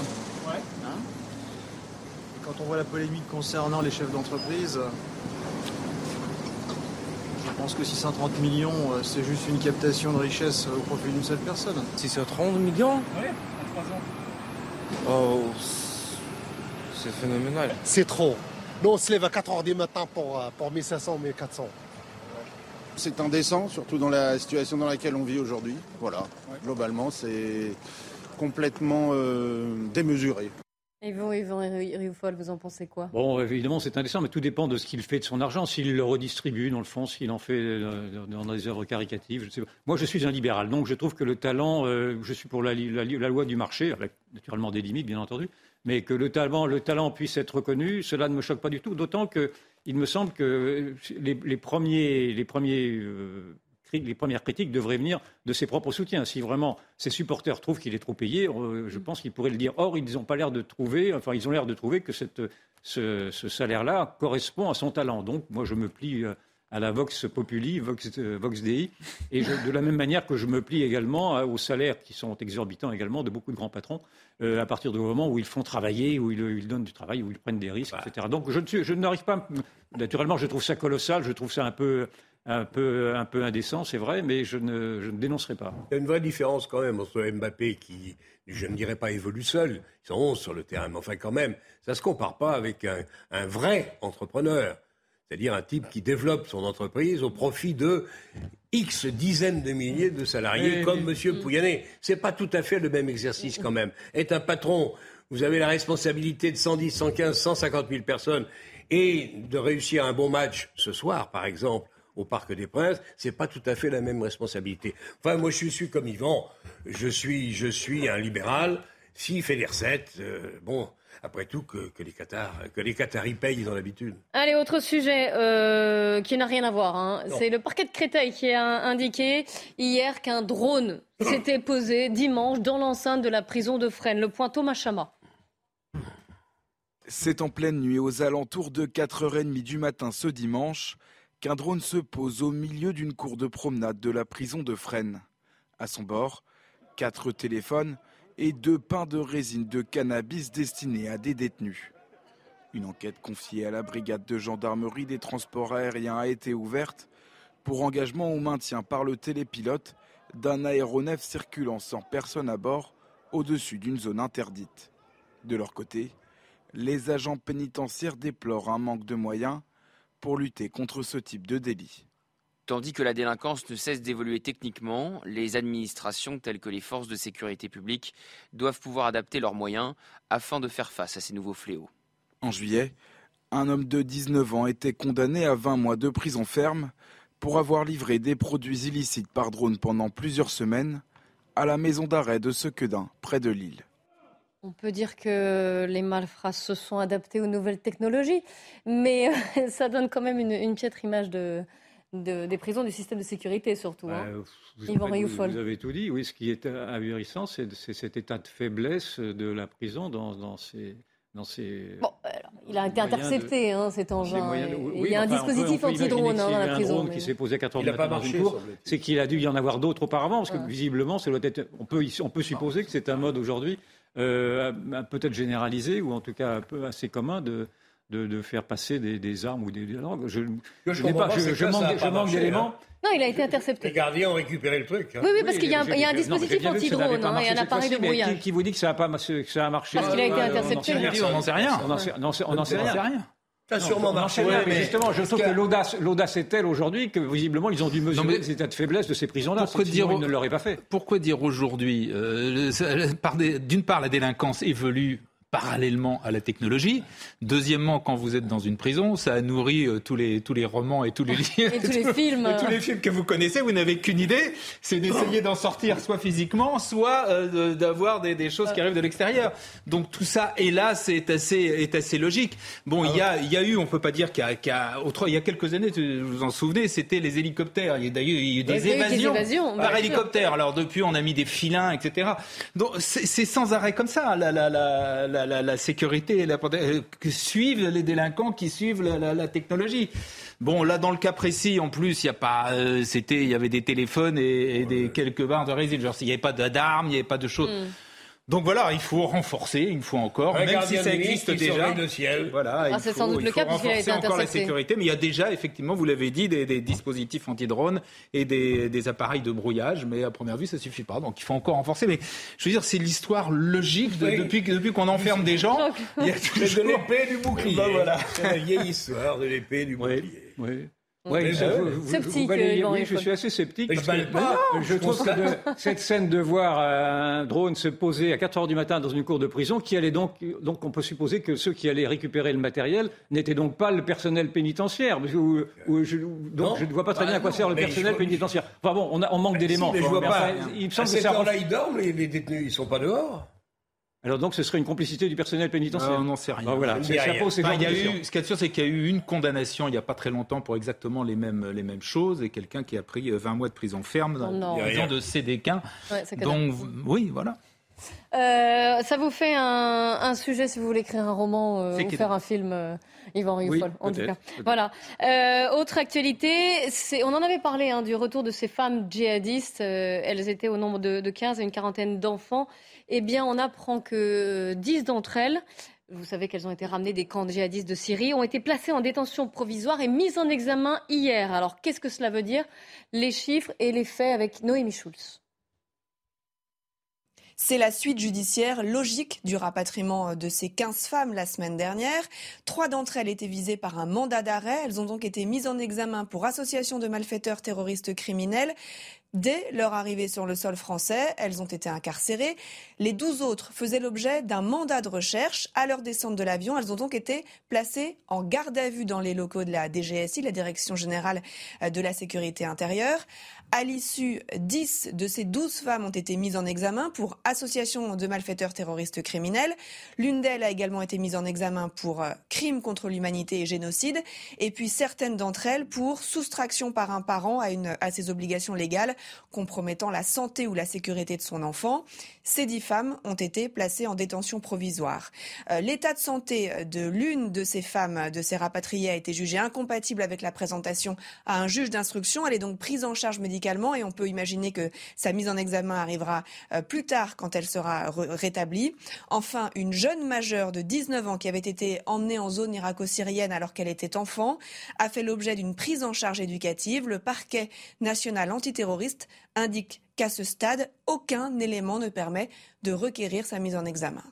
Ouais. Hein quand on voit la polémique concernant les chefs d'entreprise, je pense que 630 millions, euh, c'est juste une captation de richesse au profit d'une seule personne. 630 millions? Oui, en 3 ans. Oh, c'est phénoménal. C'est trop. Nous, on se lève à 4 h du matin pour, euh, pour 1500, 1400. C'est indécent, surtout dans la situation dans laquelle on vit aujourd'hui. Voilà, globalement, c'est complètement euh, démesuré. Et vous, Yvan Rioufol, vous en pensez quoi? Bon, évidemment, c'est indécent, mais tout dépend de ce qu'il fait de son argent. S'il le redistribue, dans le fond, s'il en fait euh, dans des œuvres caricatives, je sais pas. Moi, je suis un libéral, donc je trouve que le talent, euh, je suis pour la, loi du marché, avec naturellement des limites, bien entendu, mais que le talent, le talent puisse être reconnu, cela ne me choque pas du tout, d'autant qu'il me semble que les, premiers, les premiers euh, les premières critiques devraient venir de ses propres soutiens. Si vraiment ses supporters trouvent qu'il est trop payé, euh, je pense qu'ils pourraient le dire. Or, ils n'ont pas l'air de trouver, enfin, ils ont l'air de trouver que ce, salaire-là correspond à son talent. Donc, moi, je me plie euh, à la Vox Populi, Vox, euh, Dei, et de la même manière que je me plie également aux salaires qui sont exorbitants également de beaucoup de grands patrons, à partir du moment où ils font travailler, où ils, donnent du travail, où ils prennent des risques, etc. Donc je, je n'arrive pas, naturellement, je trouve ça colossal, je trouve ça un peu un peu, un peu indécent, c'est vrai, mais je ne, je ne, dénoncerai pas. Il y a une vraie différence quand même entre Mbappé qui, je ne dirais pas évolue seul, ils sont 11 sur le terrain, mais enfin quand même, ça ne se compare pas avec un, un vrai entrepreneur. C'est-à-dire un type qui développe son entreprise au profit de X dizaines de milliers de salariés comme M. Pouyanné. C'est pas tout à fait le même exercice quand même. Être un patron, vous avez la responsabilité de 110, 115, 150 000 personnes et de réussir un bon match ce soir, par exemple, au Parc des Princes, c'est pas tout à fait la même responsabilité. Enfin, moi, je suis comme Yvan. Je suis, je suis un libéral. S'il fait des recettes, euh, bon, après tout, que, les Qatars, que les Qataris payent, ils ont l'habitude. Allez, autre sujet euh, qui n'a rien à voir. Hein. C'est le parquet de Créteil qui a indiqué hier qu'un drone *coughs* s'était posé dimanche dans l'enceinte de la prison de Fresnes. Le point Thomas Chama. C'est en pleine nuit, aux alentours de 4h30 du matin ce dimanche, qu'un drone se pose au milieu d'une cour de promenade de la prison de Fresnes. À son bord, quatre téléphones et deux pains de résine de cannabis destinés à des détenus. Une enquête confiée à la brigade de gendarmerie des transports aériens a été ouverte pour engagement au maintien par le télépilote d'un aéronef circulant sans personne à bord au-dessus d'une zone interdite. De leur côté, les agents pénitentiaires déplorent un manque de moyens pour lutter contre ce type de délit. Tandis que la délinquance ne cesse d'évoluer techniquement, les administrations telles que les forces de sécurité publique doivent pouvoir adapter leurs moyens afin de faire face à ces nouveaux fléaux. En juillet, un homme de 19 ans était condamné à 20 mois de prison ferme pour avoir livré des produits illicites par drone pendant plusieurs semaines à la maison d'arrêt de Sequedin, près de Lille. On peut dire que les malfrats se sont adaptés aux nouvelles technologies, mais *laughs* ça donne quand même une, piètre image de, des prisons, du système de sécurité surtout. Hein. Bah, vous, avez, vous, avez tout dit. Oui, ce qui est ahurissant, c'est cet état de faiblesse de la prison dans, ces, dans ces... Bon, Il a été intercepté, hein, cet engin. il y a un dispositif anti-drone hein, dans la prison. Un drone qui s'est posé à 14 heures dans une cour. C'est qu'il a dû y en avoir d'autres auparavant, parce que visiblement, ça doit être, on, peut, on peut supposer que c'est un mode aujourd'hui euh, peut-être généralisé, ou en tout cas un peu assez commun de, de, de faire passer des, des, armes ou des, langues. Je, je, je, pas, je, je manque, manque d'éléments. Hein. Non, il a été intercepté. Les gardiens ont récupéré le truc. Hein. Oui, oui, parce qu'il y, y, a un dispositif anti-drone hein, et un appareil de brouillage. Qui, qui, vous dit que ça a, pas, que ça a marché Parce qu'il a été intercepté. On n'en sait rien. On n'en sait rien. Ça a sûrement marché. mais justement, je trouve que l'audace est telle aujourd'hui que visiblement ils ont dû mesurer les états de faiblesse de ces prisons-là. Pourquoi dire ils ne l'auraient pas fait Pourquoi dire aujourd'hui euh, D'une part, la délinquance évolue parallèlement à la technologie. Deuxièmement, quand vous êtes dans une prison, ça a nourri euh, tous, les, tous les romans et tous les *laughs* livres. et tous les films. tous les films que vous connaissez, vous n'avez qu'une idée, c'est d'essayer d'en sortir soit physiquement, soit euh, d'avoir des, des, choses qui arrivent de l'extérieur. Donc tout ça, hélas, est assez, est assez logique. Bon, il y, a, y a eu, on peut pas dire qu'il y, a, il y a quelques années, vous vous en souvenez, c'était les hélicoptères. Il y a d'ailleurs eu des évasions, des évasions par hélicoptère. Alors depuis, on a mis des filins, etc. Donc c'est sans arrêt comme ça. La, la, la, la, sécurité, la, euh, que suivent les délinquants qui suivent la, technologie. Bon, là, dans le cas précis, en plus, il y a pas, euh, c'était, il y avait des téléphones et, des quelques barres de résine. Genre, il n'y avait pas d'armes, il n'y avait pas de choses. Hmm. Donc voilà, il faut renforcer une fois encore, même si ça existe déjà. Le ciel. Voilà, ah, c'est sans doute le cas puisqu'il a été encore la sécurité, mais il y a déjà effectivement, vous l'avez dit, des, des dispositifs anti-drones et des, des, appareils de brouillage, mais à première vue ça suffit pas. Donc il faut encore renforcer. Mais je veux dire, c'est l'histoire logique de, depuis depuis qu'on enferme des gens. *laughs* il y a toujours... de l'épée du bouclier. Ben voilà, la vieille histoire de l'épée du bouclier. Oui. oui. Oui, sceptique, oui, je suis assez sceptique. Parce que, *laughs* je trouve que *laughs* cette scène de voir un drone se poser à 4 heures du matin dans une cour de prison, qui allait donc, donc on peut supposer que ceux qui allaient récupérer le matériel n'étaient donc pas le personnel pénitentiaire. Ou, je, donc je ne vois pas très bien à quoi sert le personnel pénitentiaire. Enfin bon, on, a, on manque d'éléments. Mais je vois pas. Il me semble que ça. là ils dorment, les détenus, ils sont pas dehors. Alors donc ce serait une complicité du personnel pénitentiaire On n'en sait rien. voilà. il y a eu, ce qu'il y a sûr, c'est qu'il y a eu une condamnation il n'y a pas très longtemps pour exactement les mêmes, les mêmes choses et quelqu'un qui a pris 20 mois de prison ferme dans raison de CDK. Ouais, donc oui, voilà. Euh, ça vous fait un, un, sujet si vous voulez écrire un roman euh, ou faire un film euh, Yvan oui, en tout cas. Voilà. Euh, autre actualité, on en avait parlé hein, du retour de ces femmes djihadistes. Euh, elles étaient au nombre de, de 15 et une quarantaine d'enfants eh bien, on apprend que 10 d'entre elles, vous savez qu'elles ont été ramenées des camps djihadistes de Syrie, ont été placées en détention provisoire et mises en examen hier. Alors, qu'est-ce que cela veut dire? Les chiffres et les faits avec Noémie Schulz. C'est la suite judiciaire logique du rapatriement de ces 15 femmes la semaine dernière. Trois d'entre elles étaient visées par un mandat d'arrêt. Elles ont donc été mises en examen pour association de malfaiteurs terroristes criminels. Dès leur arrivée sur le sol français, elles ont été incarcérées. Les douze autres faisaient l'objet d'un mandat de recherche. À leur descente de l'avion, elles ont donc été placées en garde à vue dans les locaux de la DGSI, la Direction générale de la sécurité intérieure. À l'issue, 10 de ces 12 femmes ont été mises en examen pour association de malfaiteurs terroristes criminels. L'une d'elles a également été mise en examen pour euh, crime contre l'humanité et génocide. Et puis certaines d'entre elles pour soustraction par un parent à, une, à ses obligations légales compromettant la santé ou la sécurité de son enfant. Ces dix femmes ont été placées en détention provisoire. Euh, l'état de santé de l'une de ces femmes, de ces rapatriées, a été jugé incompatible avec la présentation à un juge d'instruction. Elle est donc prise en charge médicale et on peut imaginer que sa mise en examen arrivera euh, plus tard quand elle sera rétablie. Enfin, une jeune majeure de 19 ans qui avait été emmenée en zone irako-syrienne alors qu'elle était enfant a fait l'objet d'une prise en charge éducative. Le parquet national antiterroriste indique qu'à ce stade, aucun élément ne permet de requérir sa mise en examen.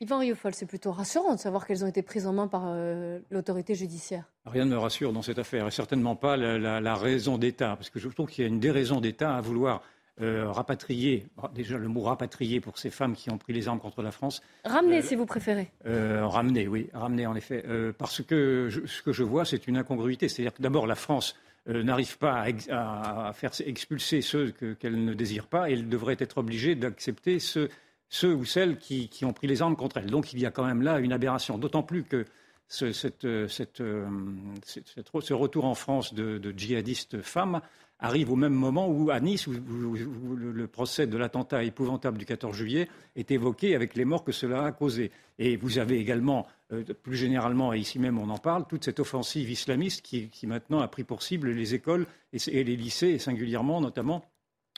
Yvan Rioufol, c'est plutôt rassurant de savoir qu'elles ont été prises en main par euh, l'autorité judiciaire. Rien ne me rassure dans cette affaire, et certainement pas la, raison d'État, parce que je trouve qu'il y a une déraison d'État à vouloir euh, rapatrier, déjà le mot rapatrier pour ces femmes qui ont pris les armes contre la France. Ramener, euh, si vous préférez. ramener, oui, ramener en effet. parce que ce que je vois, c'est une incongruité. C'est-à-dire que d'abord, la France n'arrive pas à, faire expulser ceux qu'elle ne désire pas, et elle devrait être obligée d'accepter ceux ceux ou celles qui, ont pris les armes contre elles. Donc il y a quand même là une aberration, d'autant plus que ce, cette, ce retour en France de, djihadistes femmes arrive au même moment où, à Nice, le procès de l'attentat épouvantable du 14 juillet est évoqué avec les morts que cela a causé. Et vous avez également, euh, plus généralement, et ici même on en parle, toute cette offensive islamiste qui, maintenant a pris pour cible les écoles et, les lycées, et singulièrement, notamment,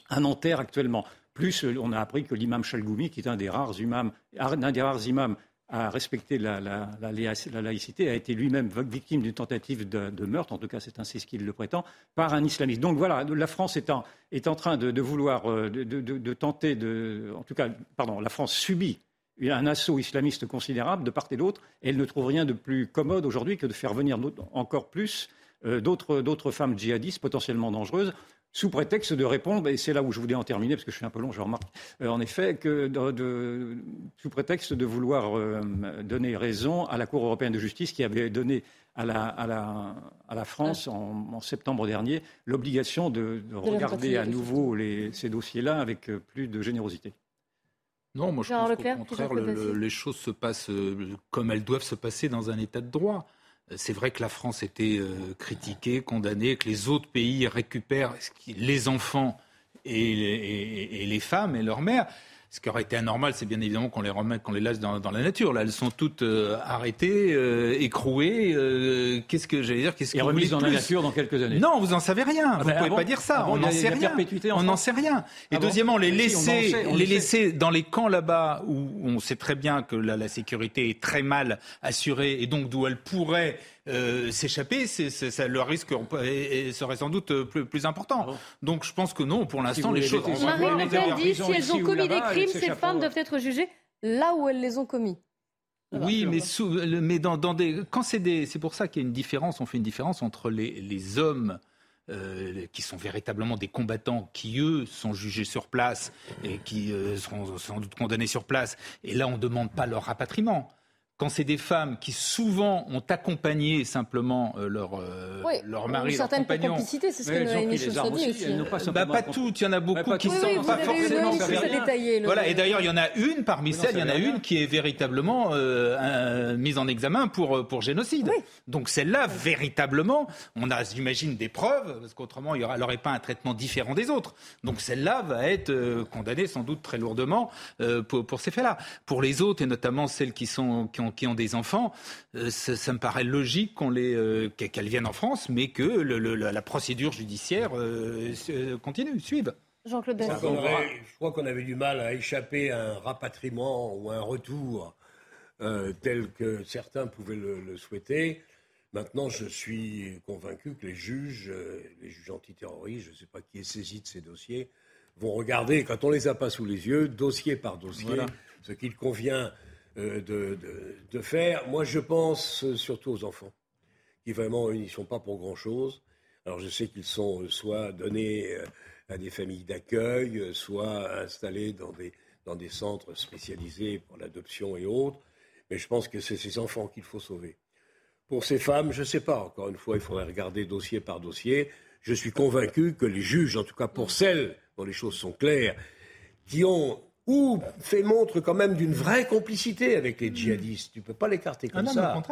à Nanterre actuellement. Plus, euh, on a appris que l'imam Chalgoumi, qui est un des rares imams, imams à respecter la, laïcité, a été lui-même victime d'une tentative de, meurtre, en tout cas c'est ainsi ce qu'il le prétend, par un islamiste. Donc voilà, la France est en, train de, vouloir, euh, de, tenter de... En tout cas, pardon, la France subit un assaut islamiste considérable de part et d'autre, et elle ne trouve rien de plus commode aujourd'hui que de faire venir encore plus euh, d'autres femmes djihadistes potentiellement dangereuses sous prétexte de répondre, et c'est là où je voulais en terminer, parce que je suis un peu long, je remarque, euh, en effet, que de, sous prétexte de vouloir euh, donner raison à la Cour européenne de justice qui avait donné à la, à la, à la France en, septembre dernier l'obligation de, regarder à nouveau les, ces dossiers-là avec euh, plus de générosité. Non, moi je pense qu'au contraire, les choses se passent comme elles doivent se passer dans un état de droit. C'est vrai que la France était euh, critiquée, condamnée, que les autres pays récupèrent les enfants et les, femmes et leurs mères. Ce qui aurait été anormal, c'est bien évidemment qu'on les remette, qu'on les laisse dans, la nature. Là, elles sont toutes euh, arrêtées, euh, écrouées. Euh, qu'est-ce que j'allais dire Qu'est-ce Et remises dans la nature dans quelques années. Non, vous en savez rien. Ah vous ne ben, pouvez ah pas dire ça. Ah on n'en sait rien. On n'en sait rien. Et deuxièmement, les laisser, les laisser dans les camps là-bas où on sait très bien que la, la sécurité est très mal assurée et donc d'où elle pourrait s'échapper, c'est, le risque serait sans doute plus, plus important. Donc je pense que non, pour l'instant, les choses. Marie dit si elles ont commis des crimes ces femmes doivent être jugées là où elles les ont commis. Oui, mais, mais dans, des, quand c'est des, c'est pour ça qu'il y a une différence. On fait une différence entre les, hommes euh, qui sont véritablement des combattants, qui eux sont jugés sur place et qui euh, seront sans doute condamnés sur place. Et là, on ne demande pas leur rapatriement quand c'est des femmes qui souvent ont accompagné simplement euh, leur, euh, leur mari, leur compagnon. complicité, c'est ce que Noémie Schulz dit aussi. Hein. Bah, pas toutes, il y en a beaucoup qui sont pas forcément Voilà, et d'ailleurs, il y en a une parmi celles, il y en a une qui est véritablement euh, mise en examen pour, pour génocide. Donc celle-là, véritablement, on a, j'imagine, des preuves, parce qu'autrement, il n'y aurait pas un traitement différent des autres. Donc celle-là va être condamnée sans doute très lourdement pour, pour ces faits-là. Pour les autres, et notamment celles qui, sont, qui ont qui ont des enfants, euh, ça, me paraît logique qu'on les, euh, qu'elles viennent en France, mais que la procédure judiciaire euh, continue, suive. Jean-Claude Je crois qu'on avait du mal à échapper à un rapatriement ou à un retour tel que certains pouvaient le, souhaiter. Maintenant, je suis convaincu que les juges, les juges antiterroristes, je ne sais pas qui est saisi de ces dossiers, vont regarder, quand on ne les a pas sous les yeux, dossier par dossier, ce qu'il convient euh, de, faire. Moi, je pense surtout aux enfants, qui vraiment, ils n'y sont pas pour grand-chose. Alors, je sais qu'ils sont soit donnés euh, à des familles d'accueil, soit installés dans des, dans des centres spécialisés pour l'adoption et autres. Mais je pense que c'est ces enfants qu'il faut sauver. Pour ces femmes, je ne sais pas. Encore une fois, il faudrait regarder dossier par dossier. Je suis convaincu que les juges, en tout cas pour celles dont les choses sont claires, qui ont ou fait montre quand même d'une vraie complicité avec les djihadistes. Tu ne peux pas l'écarter comme ah ça.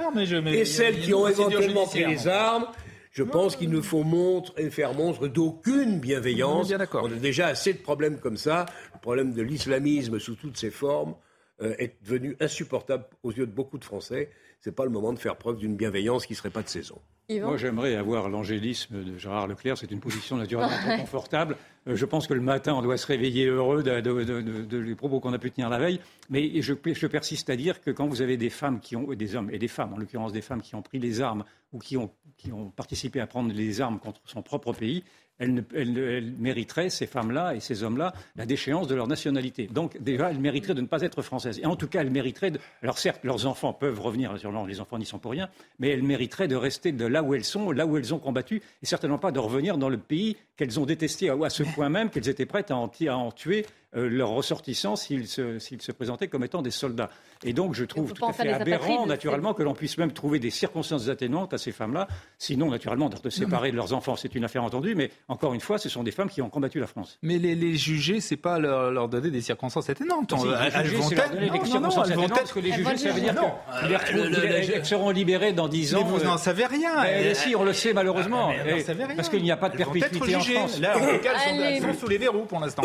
et celles qui ont éventuellement pris les armes, je pense qu'il ne faut montre et faire montre d'aucune bienveillance. On, a déjà assez de problèmes comme ça. Le problème de l'islamisme sous toutes ses formes euh, est devenu insupportable aux yeux de beaucoup de Français. Ce n'est pas le moment de faire preuve d'une bienveillance qui ne serait pas de saison. Moi, j'aimerais avoir l'angélisme de Gérard Leclerc. C'est une position naturellement *laughs* très confortable. Euh, je pense que le matin, on doit se réveiller heureux de, de, propos qu'on a pu tenir la veille. Mais je, persiste à dire que quand vous avez des femmes qui ont, des hommes et des femmes, en l'occurrence des femmes qui ont pris les armes ou qui ont, qui ont participé à prendre les armes contre son propre pays, elles, mériteraient, ces femmes-là et ces hommes-là, la déchéance de leur nationalité. Donc, déjà, elles mériteraient de ne pas être françaises. Et en tout cas, elles mériteraient, de... alors certes, leurs enfants peuvent revenir, les enfants n'y sont pour rien, mais elles mériteraient de rester de là où elles sont, là où elles ont combattu, et certainement pas de revenir dans le pays qu'elles ont détesté à ce point même qu'elles étaient prêtes à en tuer euh, leurs ressortissants s'ils se, se, présentaient comme étant des soldats. Et donc je trouve tout à fait aberrant, naturellement, que l'on puisse même trouver des circonstances atténuantes à ces femmes-là. Sinon, naturellement, de se séparer de leurs enfants, c'est une affaire entendue, mais encore une fois, ce sont des femmes qui ont combattu la France. Mais les, les juger, c'est pas leur, leur donner des circonstances atténuantes. Si, elles, les elles juger, vont être- non, non, non, circonstances elles vont être- parce que les juger, ça veut dire non. qu'elles les retrouvent- le- le- elles- elles seront libérées dans 10 ans. Mais vous euh, n'en savez rien. ben, Elles- si, on le sait malheureusement. Ah, mais. Parce qu'il n'y a pas de perpétuité en. France. Là, en tout cas, elles sont sous les verrous pour l'instant.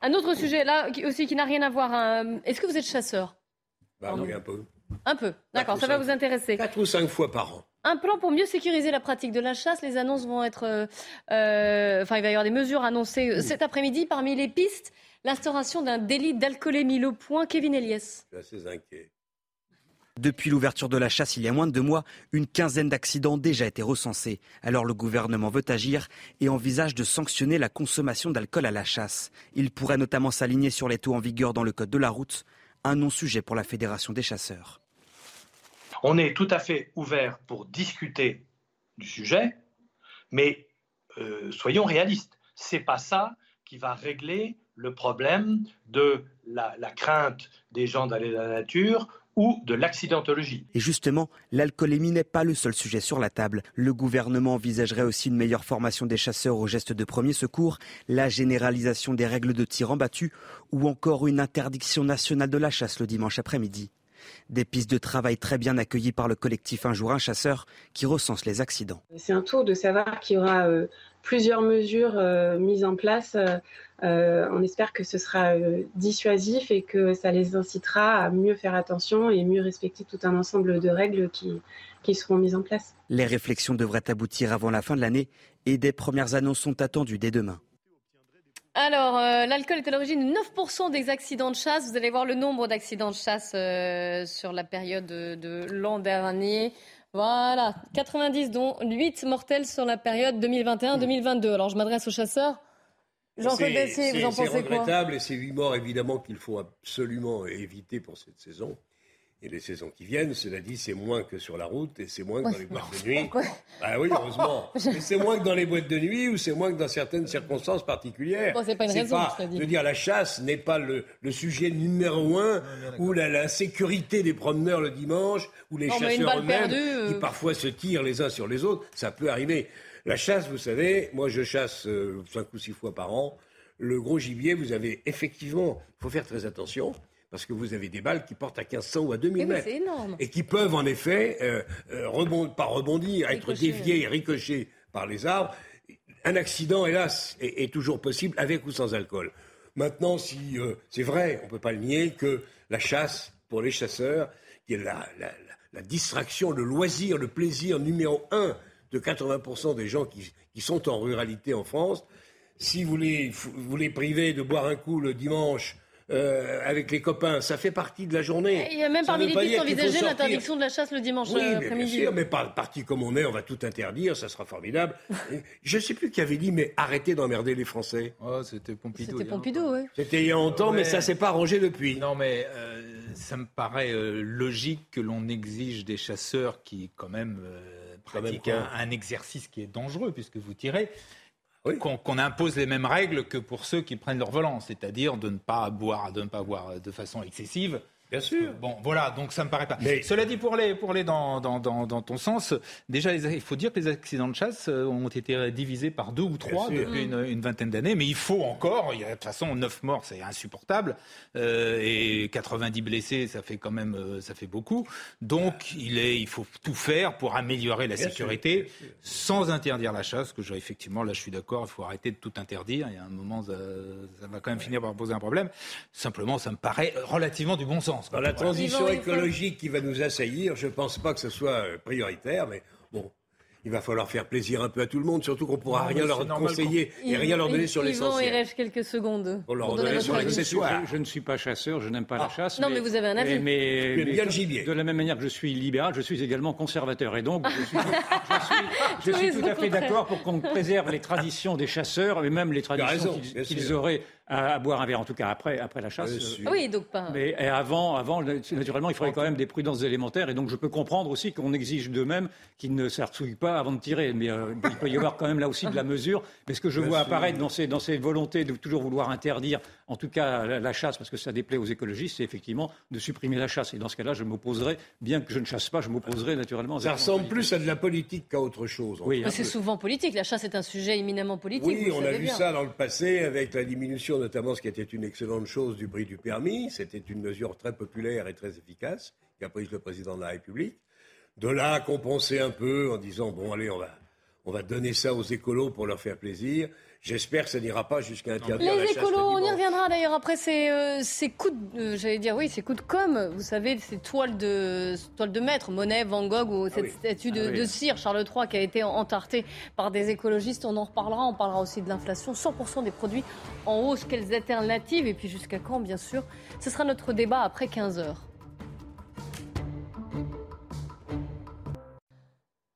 Un autre sujet là qui- aussi qui n'a rien à voir. hein. Est-ce que vous êtes chasseur? Bah oui, un peu. Un peu. D'accord, ça va vous intéresser. Quatre ou cinq fois par an. Un plan pour mieux sécuriser la pratique de la chasse. Les annonces vont être. euh, euh, enfin, il va y avoir des mesures annoncées euh, cet après-midi. Parmi les pistes, l'instauration d'un délit d'alcoolémie. Le point, Kevin Elias. Je suis assez inquiet. Depuis l'ouverture de la chasse il y a moins de deux mois, une quinzaine d'accidents ont déjà été recensés. Alors le gouvernement veut agir et envisage de sanctionner la consommation d'alcool à la chasse. Il pourrait notamment s'aligner sur les taux en vigueur dans le code de la route, un non-sujet pour la Fédération des chasseurs. On est tout à fait ouvert pour discuter du sujet, mais euh, soyons réalistes. C'est pas ça qui va régler le problème de la, la crainte des gens d'aller dans la nature ou de l'accidentologie. Et justement, l'alcoolémie n'est pas le seul sujet sur la table. Le gouvernement envisagerait aussi une meilleure formation des chasseurs aux gestes de premier secours, la généralisation des règles de tir en battu ou encore une interdiction nationale de la chasse le dimanche après-midi. Des pistes de travail très bien accueillies par le collectif Un jour un chasseur qui recense les accidents. C'est un tour de savoir qu'il y aura euh, plusieurs mesures euh, mises en place. Euh, on espère que ce sera dissuasif et que ça les incitera à mieux faire attention et mieux respecter tout un ensemble de règles qui, qui seront mises en place. Les réflexions devraient aboutir avant la fin de l'année et des premières annonces sont attendues dès demain. Alors, euh, l'alcool est à l'origine de 9% des accidents de chasse. Vous allez voir le nombre d'accidents de chasse euh, sur la période de, de l'an dernier. Voilà, 90 dont 8 mortels sur la période 2021-2022. Alors, je m'adresse aux chasseurs. Jean-Claude C'est- Dacier, vous c'est- en C'est pensez quoi? regrettable et c'est huit morts évidemment qu'il faut absolument éviter pour cette saison. Et les saisons qui viennent, cela dit, c'est moins que sur la route et c'est moins que dans les boîtes de nuit. Ah oui, heureusement. *laughs* Mais c'est moins que dans les boîtes de nuit ou c'est moins que dans certaines circonstances particulières. Bon, c'est pas une raison, pas- je te dis. je veux dire, la chasse n'est pas le, le sujet numéro un ou la, la sécurité des promeneurs le dimanche ou les Non, chasseurs eux-mêmes perdue, euh. qui parfois se tirent les uns sur les autres. Ça peut arriver. La chasse, vous savez, moi je chasse euh, cinq ou six fois par an. Le gros gibier, vous avez effectivement, il faut faire très attention. Parce que vous avez des balles qui portent à 1500 ou à 2000 Eh oui, mètres. Et qui peuvent en effet, euh, euh, rebond- pas rebondir, être Ricocher. déviés et ricochés par les arbres. Un accident, hélas, est, est toujours possible avec ou sans alcool. Maintenant, si euh, c'est vrai, on ne peut pas le nier, que la chasse, pour les chasseurs, qui est la, la- la- la distraction, le loisir, le plaisir numéro un de 80% des gens qui, qui sont en ruralité en France, si vous les, vous les privez de boire un coup le dimanche euh, avec les copains, ça fait partie de la journée. Il y a même Ça parmi les pistes envisagées l'interdiction de la chasse le dimanche Oui, euh, mais bien après-midi. sûr, mais par parti comme on est, on va tout interdire, ça sera formidable. *laughs* Je ne sais plus qui avait dit, mais arrêtez d'emmerder les Français. Oh, c'était Pompidou. C'était Pompidou, oui. C'était il y a longtemps, mais ça s'est pas arrangé depuis. Non, mais euh, ça me paraît euh, logique que l'on exige des chasseurs qui, quand même, euh, pratiquent un exercice qui est dangereux, puisque vous tirez, qu'on impose les mêmes règles que pour ceux qui prennent leur volant, c'est-à-dire de ne pas boire, de ne pas boire de façon excessive. Bien sûr. Bon, voilà, donc ça me paraît pas. Cela dit, pour aller, pour aller dans, dans, dans, dans ton sens, déjà, les- il faut dire que les accidents de chasse euh, ont été divisés par deux ou trois depuis une, une vingtaine d'années, mais il faut encore, il y a, de toute façon, 9 morts, c'est insupportable, euh, et 90 blessés, ça fait quand même, euh, ça fait beaucoup. Donc, il, est, il faut tout faire pour améliorer la Bien sécurité, sans interdire la chasse, que je, effectivement, là, je suis d'accord, il faut arrêter de tout interdire. Il y a un moment, ça, ça va quand même finir par poser un problème. Simplement, ça me paraît relativement du bon sens. Dans la transition écologique qui va nous assaillir, je ne pense pas que ce soit euh, prioritaire, mais bon. Il va falloir faire plaisir un peu à tout le monde, surtout qu'on ne pourra Non, rien leur conseiller et rien leur donner sur Yvan l'essentiel. Erech, quelques secondes. Pour leur donner sur l'accessoire. Je, je ne suis pas chasseur, je n'aime pas la chasse. Non, mais vous avez un avis. Mais, bien le gibier. De la même manière que je suis libéral, je suis également conservateur. Et donc, je suis, je *laughs* tout à fait d'accord pour qu'on préserve les traditions des chasseurs, et même les traditions qu'ils auraient à, boire un verre, en tout cas après, après la chasse. Ah oui, donc pas. Mais avant, avant, naturellement, il faudrait quand même des prudences élémentaires. Et donc, je peux comprendre aussi qu'on exige d'eux-mêmes qu'ils ne s'artsouillent pas avant de tirer. Mais euh, il peut y avoir quand même là aussi de la mesure. Mais ce que je vois apparaître dans ces, dans ces volontés de toujours vouloir interdire, en tout cas la, chasse, parce que ça déplaît aux écologistes, c'est effectivement de supprimer la chasse. Et dans ce cas-là, je m'opposerai, bien que je ne chasse pas, je m'opposerai naturellement. Ça ressemble plus à de la politique qu'à autre chose. Oui, c'est souvent politique. La chasse est un sujet éminemment politique. Oui, on a vu ça dans le passé avec la diminution notamment ce qui était une excellente chose du prix du permis. C'était une mesure très populaire et très efficace qu'a prise le président de la République. De là compenser un peu en disant bon allez on va on va donner ça aux écolos pour leur faire plaisir. J'espère que ça n'ira pas jusqu'à interdire les la chasse. Les écolos, on y reviendra d'ailleurs après ces, euh, ces coups, de, euh, j'allais dire oui, ces coups de com. Vous savez, ces toiles de toiles de maître, Monet, Van Gogh ou cette ah statue de, ah cire Charles III qui a été entartée par des écologistes. On en reparlera. On parlera aussi de l'inflation. 100% des produits en hausse. Quelles alternatives? Et puis jusqu'à quand, bien sûr? Ce sera notre débat après 15 heures.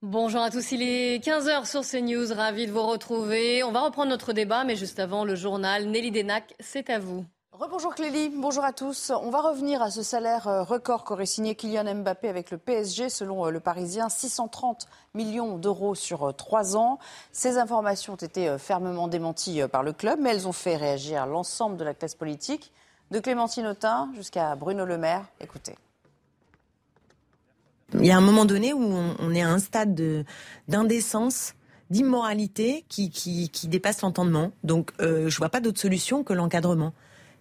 Bonjour à tous, il est 15h sur CNews, ravi de vous retrouver. On va reprendre notre débat, mais juste avant le journal, Nelly Denac, c'est à vous. Rebonjour Clélie, bonjour à tous. On va revenir à ce salaire euh, record qu'aurait signé Kylian Mbappé avec le PSG, selon euh, le Parisien, 630 millions d'euros sur euh, trois ans. Ces informations ont été fermement démenties par le club, mais elles ont fait réagir l'ensemble de la classe politique, de Clémentine Autain jusqu'à Bruno Le Maire. Écoutez. Il y a un moment donné où on, est à un stade d'indécence d'immoralité qui, dépasse l'entendement. Donc, euh, je vois pas d'autre solution que l'encadrement.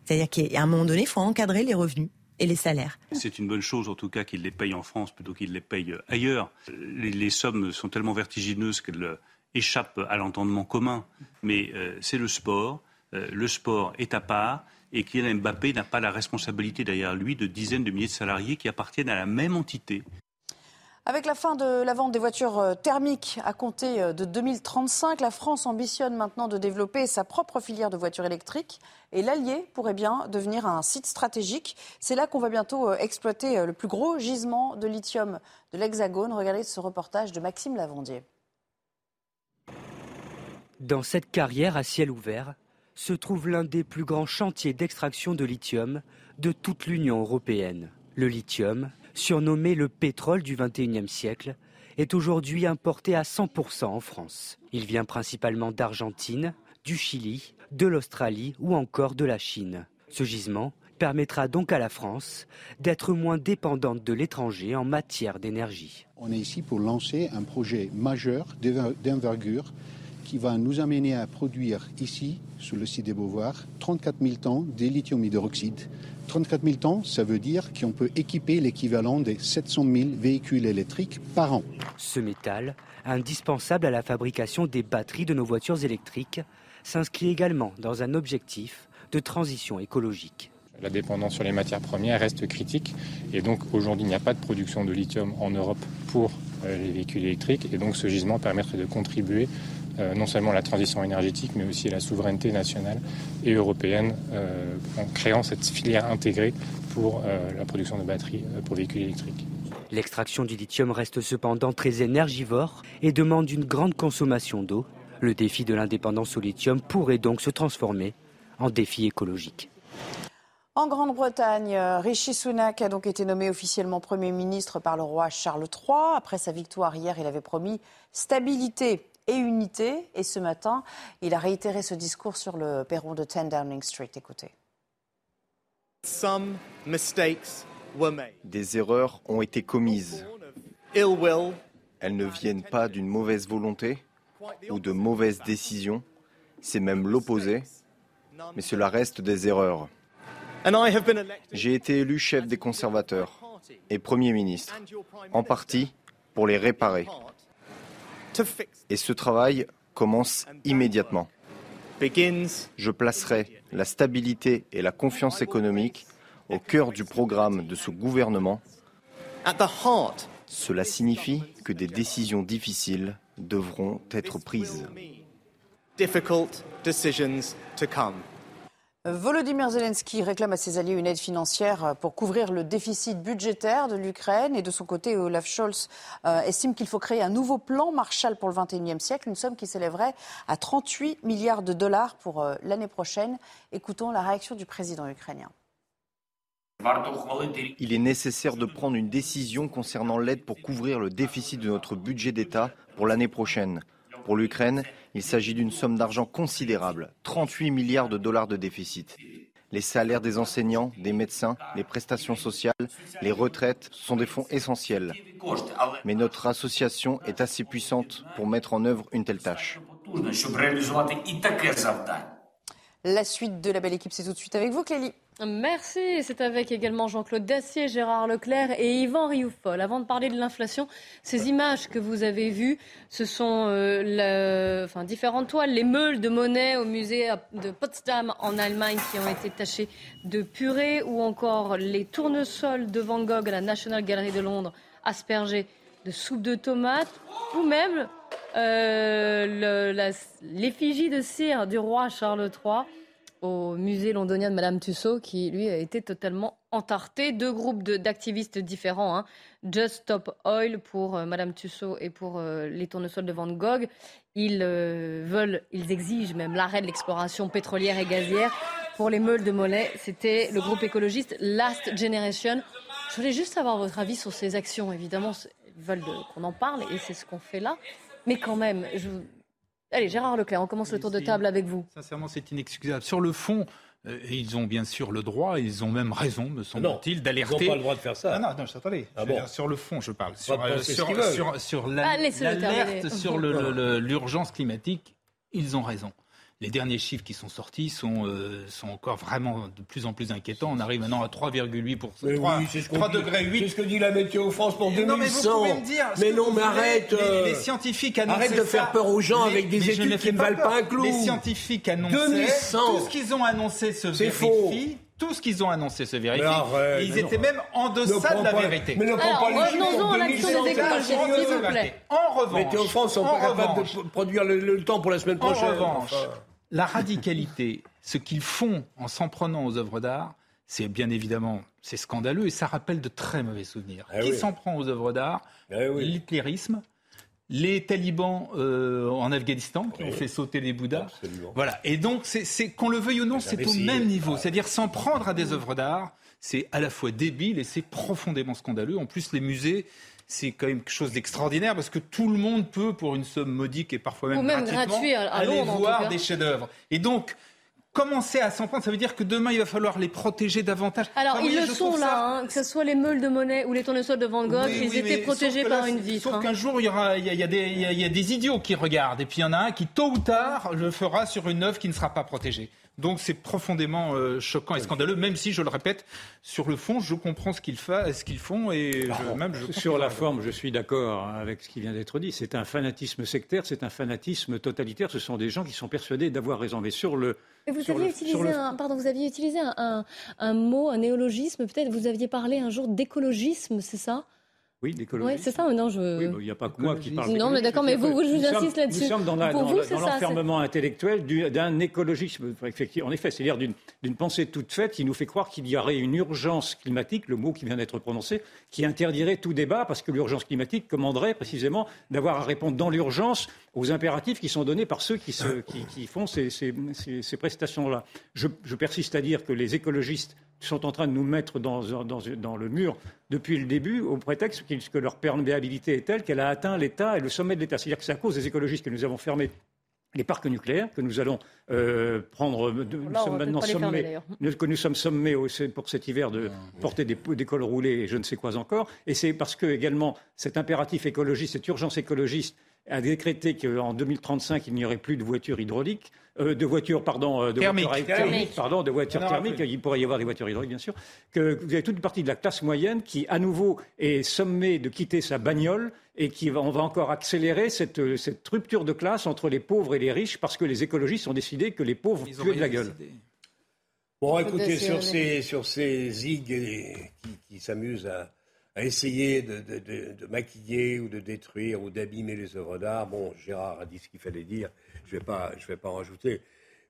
C'est-à-dire qu'à un moment donné, il faut encadrer les revenus et les salaires. C'est une bonne chose, en tout cas, qu'ils les payent en France plutôt qu'ils les payent ailleurs. Les, sommes sont tellement vertigineuses qu'elles échappent à l'entendement commun. Mais euh, c'est le sport. Euh, le sport est à part. Et Kylian Mbappé n'a pas la responsabilité derrière lui de dizaines de milliers de salariés qui appartiennent à la même entité. Avec la fin de la vente des voitures euh, thermiques à compter euh, de 2035, la France ambitionne maintenant de développer sa propre filière de voitures électriques. Et l'Allier pourrait bien devenir un site stratégique. C'est là qu'on va bientôt euh, exploiter le plus gros gisement de lithium de l'Hexagone. Regardez ce reportage de Maxime Lavandier. Dans cette carrière à ciel ouvert se trouve l'un des plus grands chantiers d'extraction de lithium de toute l'Union européenne. Le lithium surnommé le pétrole du XXIe siècle, est aujourd'hui importé à 100% en France. Il vient principalement d'Argentine, du Chili, de l'Australie ou encore de la Chine. Ce gisement permettra donc à la France d'être moins dépendante de l'étranger en matière d'énergie. On est ici pour lancer un projet majeur d'envergure qui va nous amener à produire ici, sur le site des Beauvoirs, 34 000 tonnes de lithium hydroxyde 34 000 tonnes, ça veut dire qu'on peut équiper l'équivalent des 700 000 véhicules électriques par an. Ce métal, indispensable à la fabrication des batteries de nos voitures électriques, s'inscrit également dans un objectif de transition écologique. La dépendance sur les matières premières reste critique et donc aujourd'hui il n'y a pas de production de lithium en Europe pour euh, les véhicules électriques et donc ce gisement permettrait de contribuer non seulement la transition énergétique, mais aussi la souveraineté nationale et européenne euh, en créant cette filière intégrée pour euh, la production de batteries pour véhicules électriques. L'extraction du lithium reste cependant très énergivore et demande une grande consommation d'eau. Le défi de l'indépendance au lithium pourrait donc se transformer en défi écologique. En Grande-Bretagne, Rishi Sunak a donc été nommé officiellement Premier ministre par le roi Charles III. Après sa victoire hier, il avait promis stabilité et unité. Et ce matin, il a réitéré ce discours sur le perron de 10 Downing Street. Écoutez. Des erreurs ont été commises. Elles ne viennent pas d'une mauvaise volonté ou de mauvaises décisions, c'est même l'opposé, mais cela reste des erreurs. J'ai été élu chef des conservateurs et Premier ministre, en partie pour les réparer. Et ce travail commence immédiatement. Je placerai la stabilité et la confiance économique au cœur du programme de ce gouvernement. Cela signifie que des décisions difficiles devront être prises. Volodymyr Zelensky réclame à ses alliés une aide financière pour couvrir le déficit budgétaire de l'Ukraine. Et de son côté, Olaf Scholz euh, estime qu'il faut créer un nouveau plan Marshall pour le XXIe siècle, une somme qui s'élèverait à 38 milliards de dollars pour euh, l'année prochaine. Écoutons la réaction du président ukrainien. Il est nécessaire de prendre une décision concernant l'aide pour couvrir le déficit de notre budget d'État pour l'année prochaine. Pour l'Ukraine, il s'agit d'une somme d'argent considérable, 38 milliards de dollars de déficit. Les salaires des enseignants, des médecins, les prestations sociales, les retraites sont des fonds essentiels. Mais notre association est assez puissante pour mettre en œuvre une telle tâche. La suite de la belle équipe, c'est tout de suite avec vous, Clélie. Merci. C'est avec également Jean-Claude Dacier, Gérard Leclerc et Yvan Rioufol. Avant de parler de l'inflation, ces images que vous avez vues, ce sont euh, différentes toiles, les meules de monnaie au musée de Potsdam en Allemagne qui ont été tachées de purée ou encore les tournesols de Van Gogh à la National Gallery de Londres aspergés de soupe de tomates ou même euh, l'effigie de cire du roi Charles III au musée londonien de Madame Tussaud, qui lui a été totalement entarté. Deux groupes d'activistes différents, hein. Just Stop Oil pour euh, Madame Tussaud et pour euh, les tournesols de Van Gogh. Ils euh, veulent, ils exigent même l'arrêt de l'exploration pétrolière et gazière. Pour les meules de Mollet, c'était le groupe écologiste Last Generation. Je voulais juste avoir votre avis sur ces actions. Évidemment, ils veulent qu'on en parle et c'est ce qu'on fait là. Mais quand même, je, Allez, Gérard Leclerc, on commence le tour de table avec vous. Sincèrement, c'est inexcusable. Sur le fond, euh, ils ont bien sûr le droit, ils ont même raison, me semble-t-il, d'alerter. Ils n'ont pas le droit de faire ça. Ah non, non, attendez. Ah bon. sur le fond, je parle. Sur, euh, sur, sur, sur l'alerte *laughs* sur l'urgence climatique, ils ont raison les derniers chiffres qui sont sortis sont, euh, sont encore vraiment de plus en plus inquiétants. On arrive maintenant à 3,8 pour 3, oui, ce 3 degrés 8. C'est ce que dit la météo France pour 2100. Non, mais vous pouvez me dire. Mais non, mais arrête. Les, euh, les, scientifiques Arrête de faire peur aux gens avec des études qui ne valent pas un clou. Les scientifiques annonçaient 2100. tout ce qu'ils ont annoncé se vérifie. Faux. Tout ce qu'ils ont annoncé se vérifie. Arrête, ils étaient même en deçà de la pas, vérité. Mais ne prends pas les Revenons-en à l'action des écologistes, s'il vous plaît. En revanche, Météo France sont pas capables de produire le, le, temps pour la semaine prochaine. En revanche, la radicalité, ce qu'ils font en s'en prenant aux œuvres d'art, c'est bien évidemment c'est scandaleux et ça rappelle de très mauvais souvenirs. Eh Qui oui. s'en prend aux œuvres d'art? Eh oui. L'hitlérisme, les talibans euh, en Afghanistan qui Oui. ont fait sauter les Bouddhas. Absolument. Voilà. Et donc, c'est, qu'on le veuille ou non, c'est au même niveau. Ouais. C'est-à-dire s'en prendre à des œuvres d'art, c'est à la fois débile et c'est profondément scandaleux. En plus, les musées. C'est quand même quelque chose d'extraordinaire parce que tout le monde peut, pour une somme modique et parfois même, même gratuitement, gratuit à- à aller Londres, voir des chefs-d'œuvre. Et donc, commencer à s'en prendre, ça veut dire que demain, il va falloir les protéger davantage. Alors, Enfin, ils le sont là, ça- hein, que ce soit les meules de monnaie ou les tournesols de Van Gogh, oui, ils oui, étaient protégés là, par une vitre. Sauf hein. qu'un jour, il y, aura, il, y a, il y a des, il y a des idiots qui regardent, et puis il y en a un qui, tôt ou tard, le fera sur une œuvre qui ne sera pas protégée. Donc c'est profondément euh, choquant et scandaleux, même si, je le répète, sur le fond, je comprends ce qu'ils, fa- ce qu'ils font, et je, même je Sur la forme, je suis d'accord avec ce qui vient d'être dit. C'est un fanatisme sectaire, c'est un fanatisme totalitaire. Ce sont des gens qui sont persuadés d'avoir raison. Mais sur le. Vous sur aviez le- utilisé sur le- un, pardon, vous aviez utilisé un, un- un mot, un néologisme, peut-être. Vous aviez parlé un jour d'écologisme, c'est ça? Oui, l'écologie. Oui, c'est ça. Non, je. Oui, il n'y a pas que moi qui parle. Non, mais d'accord, mais vous, vous, je Nous vous sommes- insiste là-dessus. Nous sommes dans, la- vous, l'enfermement intellectuel du- d'un écologisme. En effet, c'est-à-dire d'une d'une pensée toute faite qui nous fait croire qu'il y aurait une urgence climatique, le mot qui vient d'être prononcé, qui interdirait tout débat parce que l'urgence climatique commanderait précisément d'avoir à répondre dans l'urgence aux impératifs qui sont donnés par ceux qui, se- qui- qui font ces, ces- ces- ces prestations-là. Je, je persiste à dire que les écologistes sont en train de nous mettre dans, dans- dans le mur depuis le début au prétexte que leur perméabilité est telle qu'elle a atteint l'État et le sommet de l'État. C'est-à-dire que c'est à cause des écologistes que nous avons fermé les parcs nucléaires, que nous allons euh, prendre, de- nous sommes maintenant fermer, sommés, nous- que nous sommes sommés pour cet hiver de porter des, des cols roulés et je ne sais quoi encore. Et c'est parce que également cet impératif écologiste, cette urgence écologiste a décrété qu'en 2035 il n'y aurait plus de voitures hydrauliques, euh, de voitures pardon, euh, de voitures Thermiques. pardon, de voitures thermiques. Il pourrait y avoir des voitures hydrauliques bien sûr. Que vous avez toute une partie de la classe moyenne qui à nouveau est sommée de quitter sa bagnole et qui va, on va encore accélérer cette, cette rupture de classe entre les pauvres et les riches parce que les écologistes ont décidé que les pauvres Ils ont puaient de la gueule. décidé. Bon, écoutez, sur ces, sur ces qui, qui s'amusent à, à essayer de, de- de- de maquiller ou de détruire ou d'abîmer les œuvres d'art, bon, Gérard a dit ce qu'il fallait dire, je ne vais, pas- je vais pas en rajouter.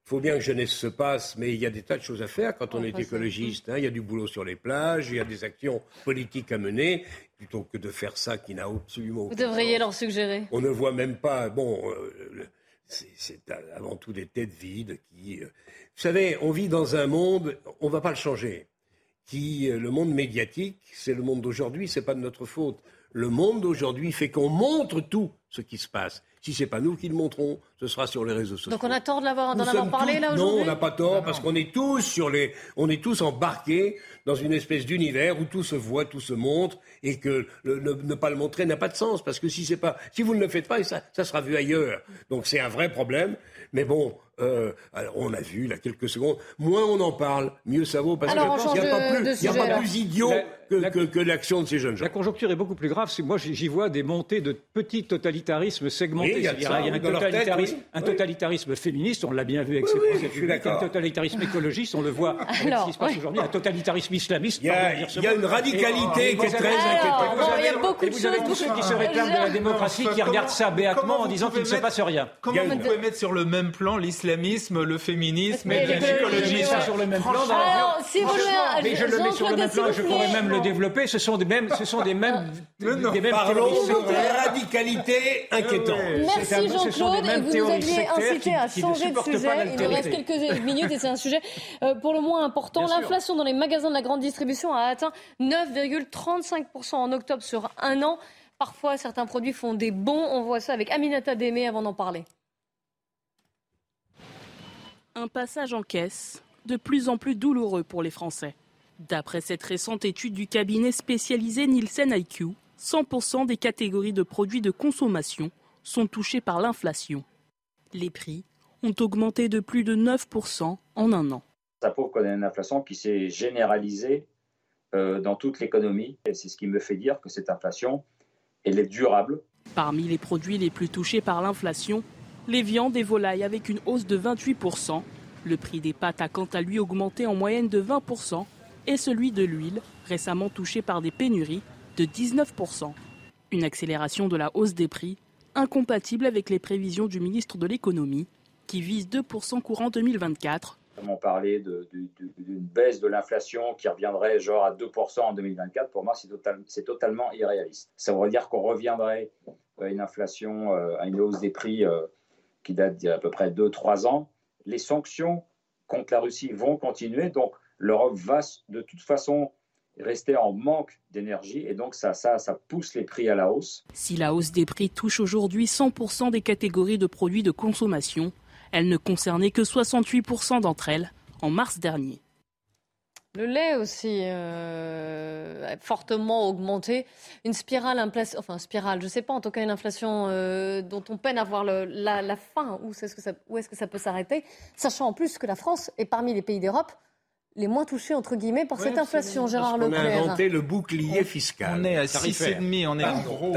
faut bien que jeunesse se passe, mais il y a des tas de choses à faire quand on est écologiste. Hein. Il y a du boulot sur les plages, il y a des actions politiques à mener, plutôt que de faire ça qui n'a absolument Vous devriez leur suggérer. On ne voit même pas. Bon, euh, c'est avant tout des têtes vides qui. Euh, vous savez, on vit dans un monde, on ne va pas le changer. Qui, euh, le monde médiatique, c'est le monde d'aujourd'hui, c'est pas de notre faute. Le monde d'aujourd'hui fait qu'on montre tout ce qui se passe. Si ce n'est pas nous qui le montrons, ce sera sur les réseaux sociaux. Donc on a tort d'en avoir, avoir parlé là aujourd'hui Non, on n'a pas tort parce qu'on est tous sur les, on est tous embarqués dans une espèce d'univers où tout se voit, tout se montre et que ne, pas le montrer n'a pas de sens parce que si c'est pas, si vous ne le faites pas, ça, ça sera vu ailleurs. Donc c'est un vrai problème. Mais bon, euh, alors on a vu, là, quelques secondes, moins on en parle, mieux ça vaut, parce qu'il n'y a, pas plus, a pas plus idiot que, l'action de ces jeunes gens. La conjoncture est beaucoup plus grave. Moi, j'y vois des montées de petits totalitarismes segmentés. il y a, un, totalitarisme, féministe, on l'a bien vu avec ces procès Un totalitarisme écologiste, on le voit *laughs* avec ce qui se passe aujourd'hui. Un totalitarisme islamiste. Il y a, une radicalité qui est très inquiétante. Il y a beaucoup de choses. Vous avez tous ceux qui se réclament de la démocratie, qui regardent ça béatement en disant qu'il ne se passe rien. Comment vous pouvez mettre sur le même plan l'islamisme, le féminisme et l'écologie sur le même plan Alors, si vous mais je le mets sur le même plan et je pourrais même le développer. Ce sont des mêmes, ce sont des mêmes, *laughs* des mêmes Parlons de radicalité inquiétante. Merci Jean-Claude. Et vous nous aviez incité à changer de sujet. Il nous reste quelques minutes et c'est un sujet euh, pour le moins important. L'inflation dans les magasins de la grande distribution a atteint 9,35% en octobre sur un an. Parfois, certains produits font des bons. On voit ça avec Aminata Démé avant d'en parler. Un passage en caisse de plus en plus douloureux pour les Français. D'après cette récente étude du cabinet spécialisé Nielsen IQ, 100% des catégories de produits de consommation sont touchées par l'inflation. Les prix ont augmenté de plus de 9% en un an. Ça prouve qu'on a une inflation qui s'est généralisée euh, dans toute l'économie. Et c'est ce qui me fait dire que cette inflation, elle est durable. Parmi les produits les plus touchés par l'inflation, les viandes et volailles avec une hausse de 28%. Le prix des pâtes a quant à lui augmenté en moyenne de 20% et celui de l'huile, récemment touché par des pénuries, de 19%. Une accélération de la hausse des prix incompatible avec les prévisions du ministre de l'économie qui vise 2% courant 2024. On parlait d'une baisse de l'inflation qui reviendrait genre à 2% en 2024. Pour moi, c'est totalement irréaliste. Ça veut dire qu'on reviendrait à une inflation, euh, à une hausse des prix euh, qui date d'il y a à peu près 2-3 ans. Les sanctions contre la Russie vont continuer, donc l'Europe va de toute façon rester en manque d'énergie et donc ça, ça, ça pousse les prix à la hausse. Si la hausse des prix touche aujourd'hui 100% des catégories de produits de consommation, elle ne concernait que 68% d'entre elles en mars dernier. Le lait aussi euh, fortement augmenté. Une spirale, enfin spirale, je ne sais pas, en tout cas une inflation euh, dont on peine à voir la, fin. Où est-ce que ça peut s'arrêter? Sachant en plus que la France est parmi les pays d'Europe les moins touchés, entre guillemets, par cette inflation, Gérard Leclerc. On a inventé le bouclier fiscal. On est à 6,5, on est en gros,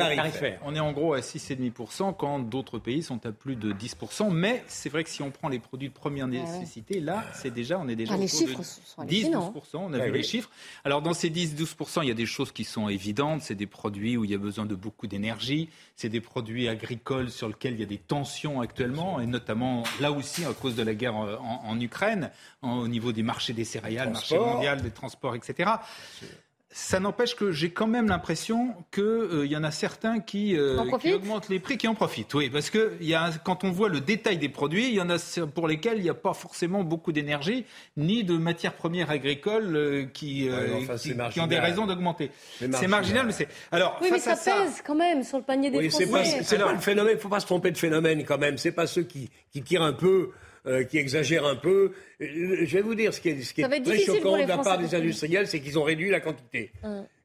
on est en gros à 6,5% quand d'autres pays sont à plus de 10%. Mais c'est vrai que si on prend les produits de première nécessité, là, c'est déjà, on est déjà ah, les chiffres sont 10, 12%. On a vu les chiffres. Alors dans ces 10-12%, il y a des choses qui sont évidentes. C'est des produits où il y a besoin de beaucoup d'énergie. C'est des produits agricoles sur lesquels il y a des tensions actuellement, et notamment là aussi à cause de la guerre en, en Ukraine, au niveau des marchés des céréales, marché mondial des transports, etc. Ça n'empêche que j'ai quand même l'impression qu'il euh, y en a certains qui, euh, augmentent les prix, qui en profitent. Oui, parce que y a, quand on voit le détail des produits, il y en a pour lesquels il n'y a pas forcément beaucoup d'énergie, ni de matières premières agricoles euh, qui, qui, ont des raisons d'augmenter. C'est marginal, mais c'est. Alors, oui, mais ça, pèse quand même sur le panier des oui, Français. C'est pas, pas, le phénomène. Il ne faut pas se tromper de phénomène quand même. C'est pas ceux qui, qui tirent un peu euh, qui exagèrent un peu. Euh, je vais vous dire, ce qui est, ce qui est très choquant de la part des industriels, c'est qu'ils ont réduit la quantité.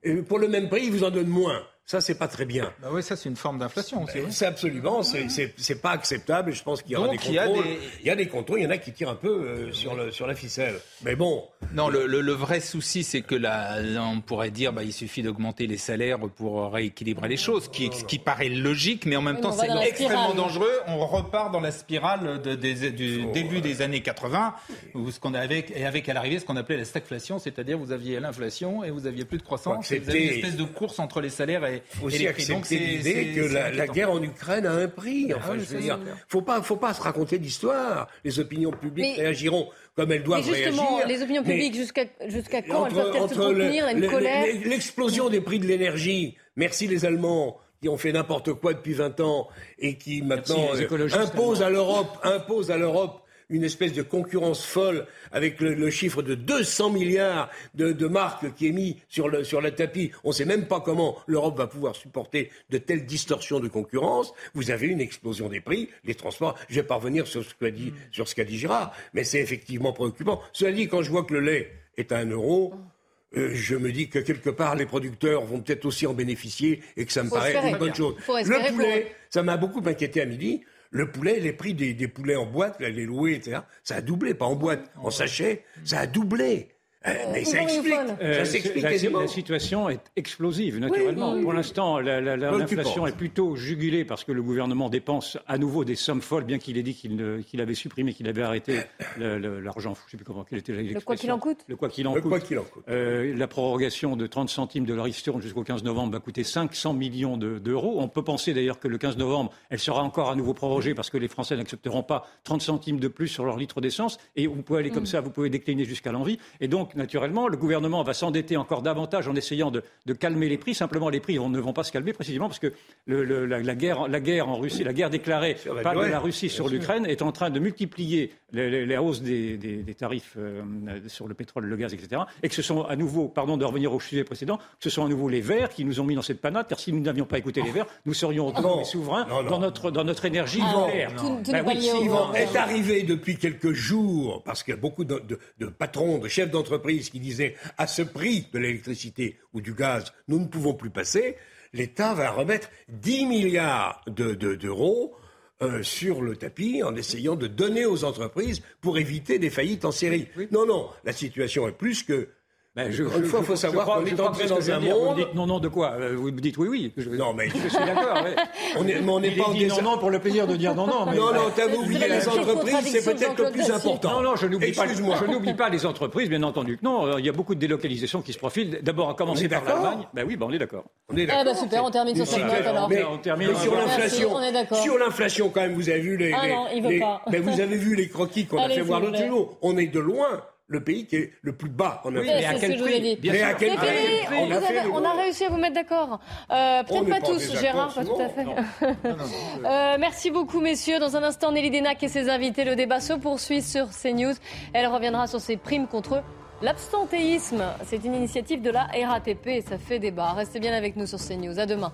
Et pour le même prix, ils vous en donnent moins. Ça, c'est pas très bien. Bah oui, ça, c'est une forme d'inflation aussi. C'est absolument, c'est pas acceptable. Je pense qu'il y aura des contrôles. Il y, a des... il y a des contrôles, il y en a qui tirent un peu euh, sur, le, sur la ficelle. Mais bon. Non, le, le, vrai souci, c'est que là, on pourrait dire, bah, il suffit d'augmenter les salaires pour rééquilibrer les choses, qui, ce qui paraît logique, mais en même temps, c'est extrêmement dangereux. On repart dans la spirale de, du début des années 80, où ce qu'on avait, et avec à l'arrivée ce qu'on appelait la stagflation, c'est-à-dire vous aviez l'inflation et vous aviez plus de croissance, et vous aviez une espèce de course entre les salaires et Et, aussi et accepter l'idée que la, guerre en Ukraine a un prix. Enfin, ah je veux dire, faut pas, faut pas se raconter d'histoire. Les opinions publiques réagiront comme elles doivent mais justement, réagir. Les opinions publiques, jusqu'à jusqu'à quand elles peuvent se contenir? Une colère L'explosion des prix de l'énergie. Merci les Allemands qui ont fait n'importe quoi depuis 20 ans et qui maintenant euh, imposent à l'Europe, imposent à l'Europe une espèce de concurrence folle avec le, chiffre de 200 milliards de, marques qui est mis sur le, sur le tapis. On ne sait même pas comment l'Europe va pouvoir supporter de telles distorsions de concurrence. Vous avez une explosion des prix, les transports. Je vais pas revenir sur ce qu'a dit, sur ce qu'a dit Girard, mais c'est effectivement préoccupant. Cela dit, quand je vois que le lait est à un euro, euh, je me dis que quelque part les producteurs vont peut-être aussi en bénéficier et que ça me paraît une bonne chose. Le poulet, ça m'a beaucoup inquiété à midi. Le poulet, les prix des, des poulets en boîte, les loués, etc., ça a doublé, pas en boîte, en sachet, ça a doublé. Euh, mais ça explique. Euh, la, situation est explosive, naturellement. Pour l'instant, l'inflation est plutôt jugulée parce que le gouvernement dépense à nouveau des sommes folles, bien qu'il ait dit qu'il avait supprimé, qu'il avait arrêté l'argent. Je ne sais plus comment quelle était Le quoi qu'il en coûte Le quoi qu'il en, coûte. Euh, la prorogation de 30 centimes de la ristourne jusqu'au 15 novembre va coûter 500 millions d'euros. On peut penser d'ailleurs que le 15 novembre, elle sera encore à nouveau prorogée parce que les Français n'accepteront pas 30 centimes de plus sur leur litre d'essence. Et vous pouvez aller comme mm. ça, vous pouvez décliner jusqu'à l'envie. Et donc, naturellement, le gouvernement va s'endetter encore davantage en essayant de, calmer les prix. Simplement, les prix ne vont pas se calmer précisément parce que la, guerre, la guerre en Russie, la guerre déclarée par la Russie sur l'Ukraine est en train de multiplier les, hausses des, tarifs euh, sur le pétrole, le gaz, etc. Et que ce sont à nouveau, pardon de revenir au sujet précédent, que ce sont à nouveau les Verts qui nous ont mis dans cette panade, car si nous n'avions pas écouté les Verts, nous serions ah souverains Dans, notre, dans notre énergie ah nucléaire. Ben est arrivé depuis quelques jours, parce qu'il y a beaucoup de, de patrons, de chefs d'entreprise qui disait à ce prix de l'électricité ou du gaz, nous ne pouvons plus passer, l'État va remettre 10 milliards d'euros euh, sur le tapis en essayant de donner aux entreprises pour éviter des faillites en série. Non, non, la situation est plus que ben, je, Une fois, il faut savoir qu'on est entré dans un monde. Vous dites non, non de quoi? Euh, Vous me dites oui, oui. Je, non, mais je suis d'accord. on mais on n'est pas dit non, non pour le plaisir de dire non, non. Mais... Non, non, t'as oublié les entreprises, c'est peut-être le plus important. Non, non, je n'oublie pas. Je n'oublie pas les entreprises, bien entendu. Non, euh, il y a beaucoup de délocalisations qui se profilent. D'abord, à commencer par l'Allemagne. Ben oui, ben on est d'accord. On est d'accord. Ah bah super, on termine sur cette note alors. Mais sur l'inflation, sur l'inflation quand même, vous avez vu les. Ah non, il veut pas. Mais vous avez vu les croquis qu'on a fait voir l'autre jour. On est de loin le pays qui est le plus bas en Europe. mais à quel prix Mais à quel prix on, a réussi à vous mettre d'accord. Euh, peut-être pas tous, Gérard, pas tout à fait. euh, merci beaucoup, messieurs. Dans un instant, Nelly Denac et ses invités. Le débat se poursuit sur CNews. Elle reviendra sur ses primes contre l'abstentéisme. C'est une initiative de la RATP et ça fait débat. Restez bien avec nous sur CNews. À demain.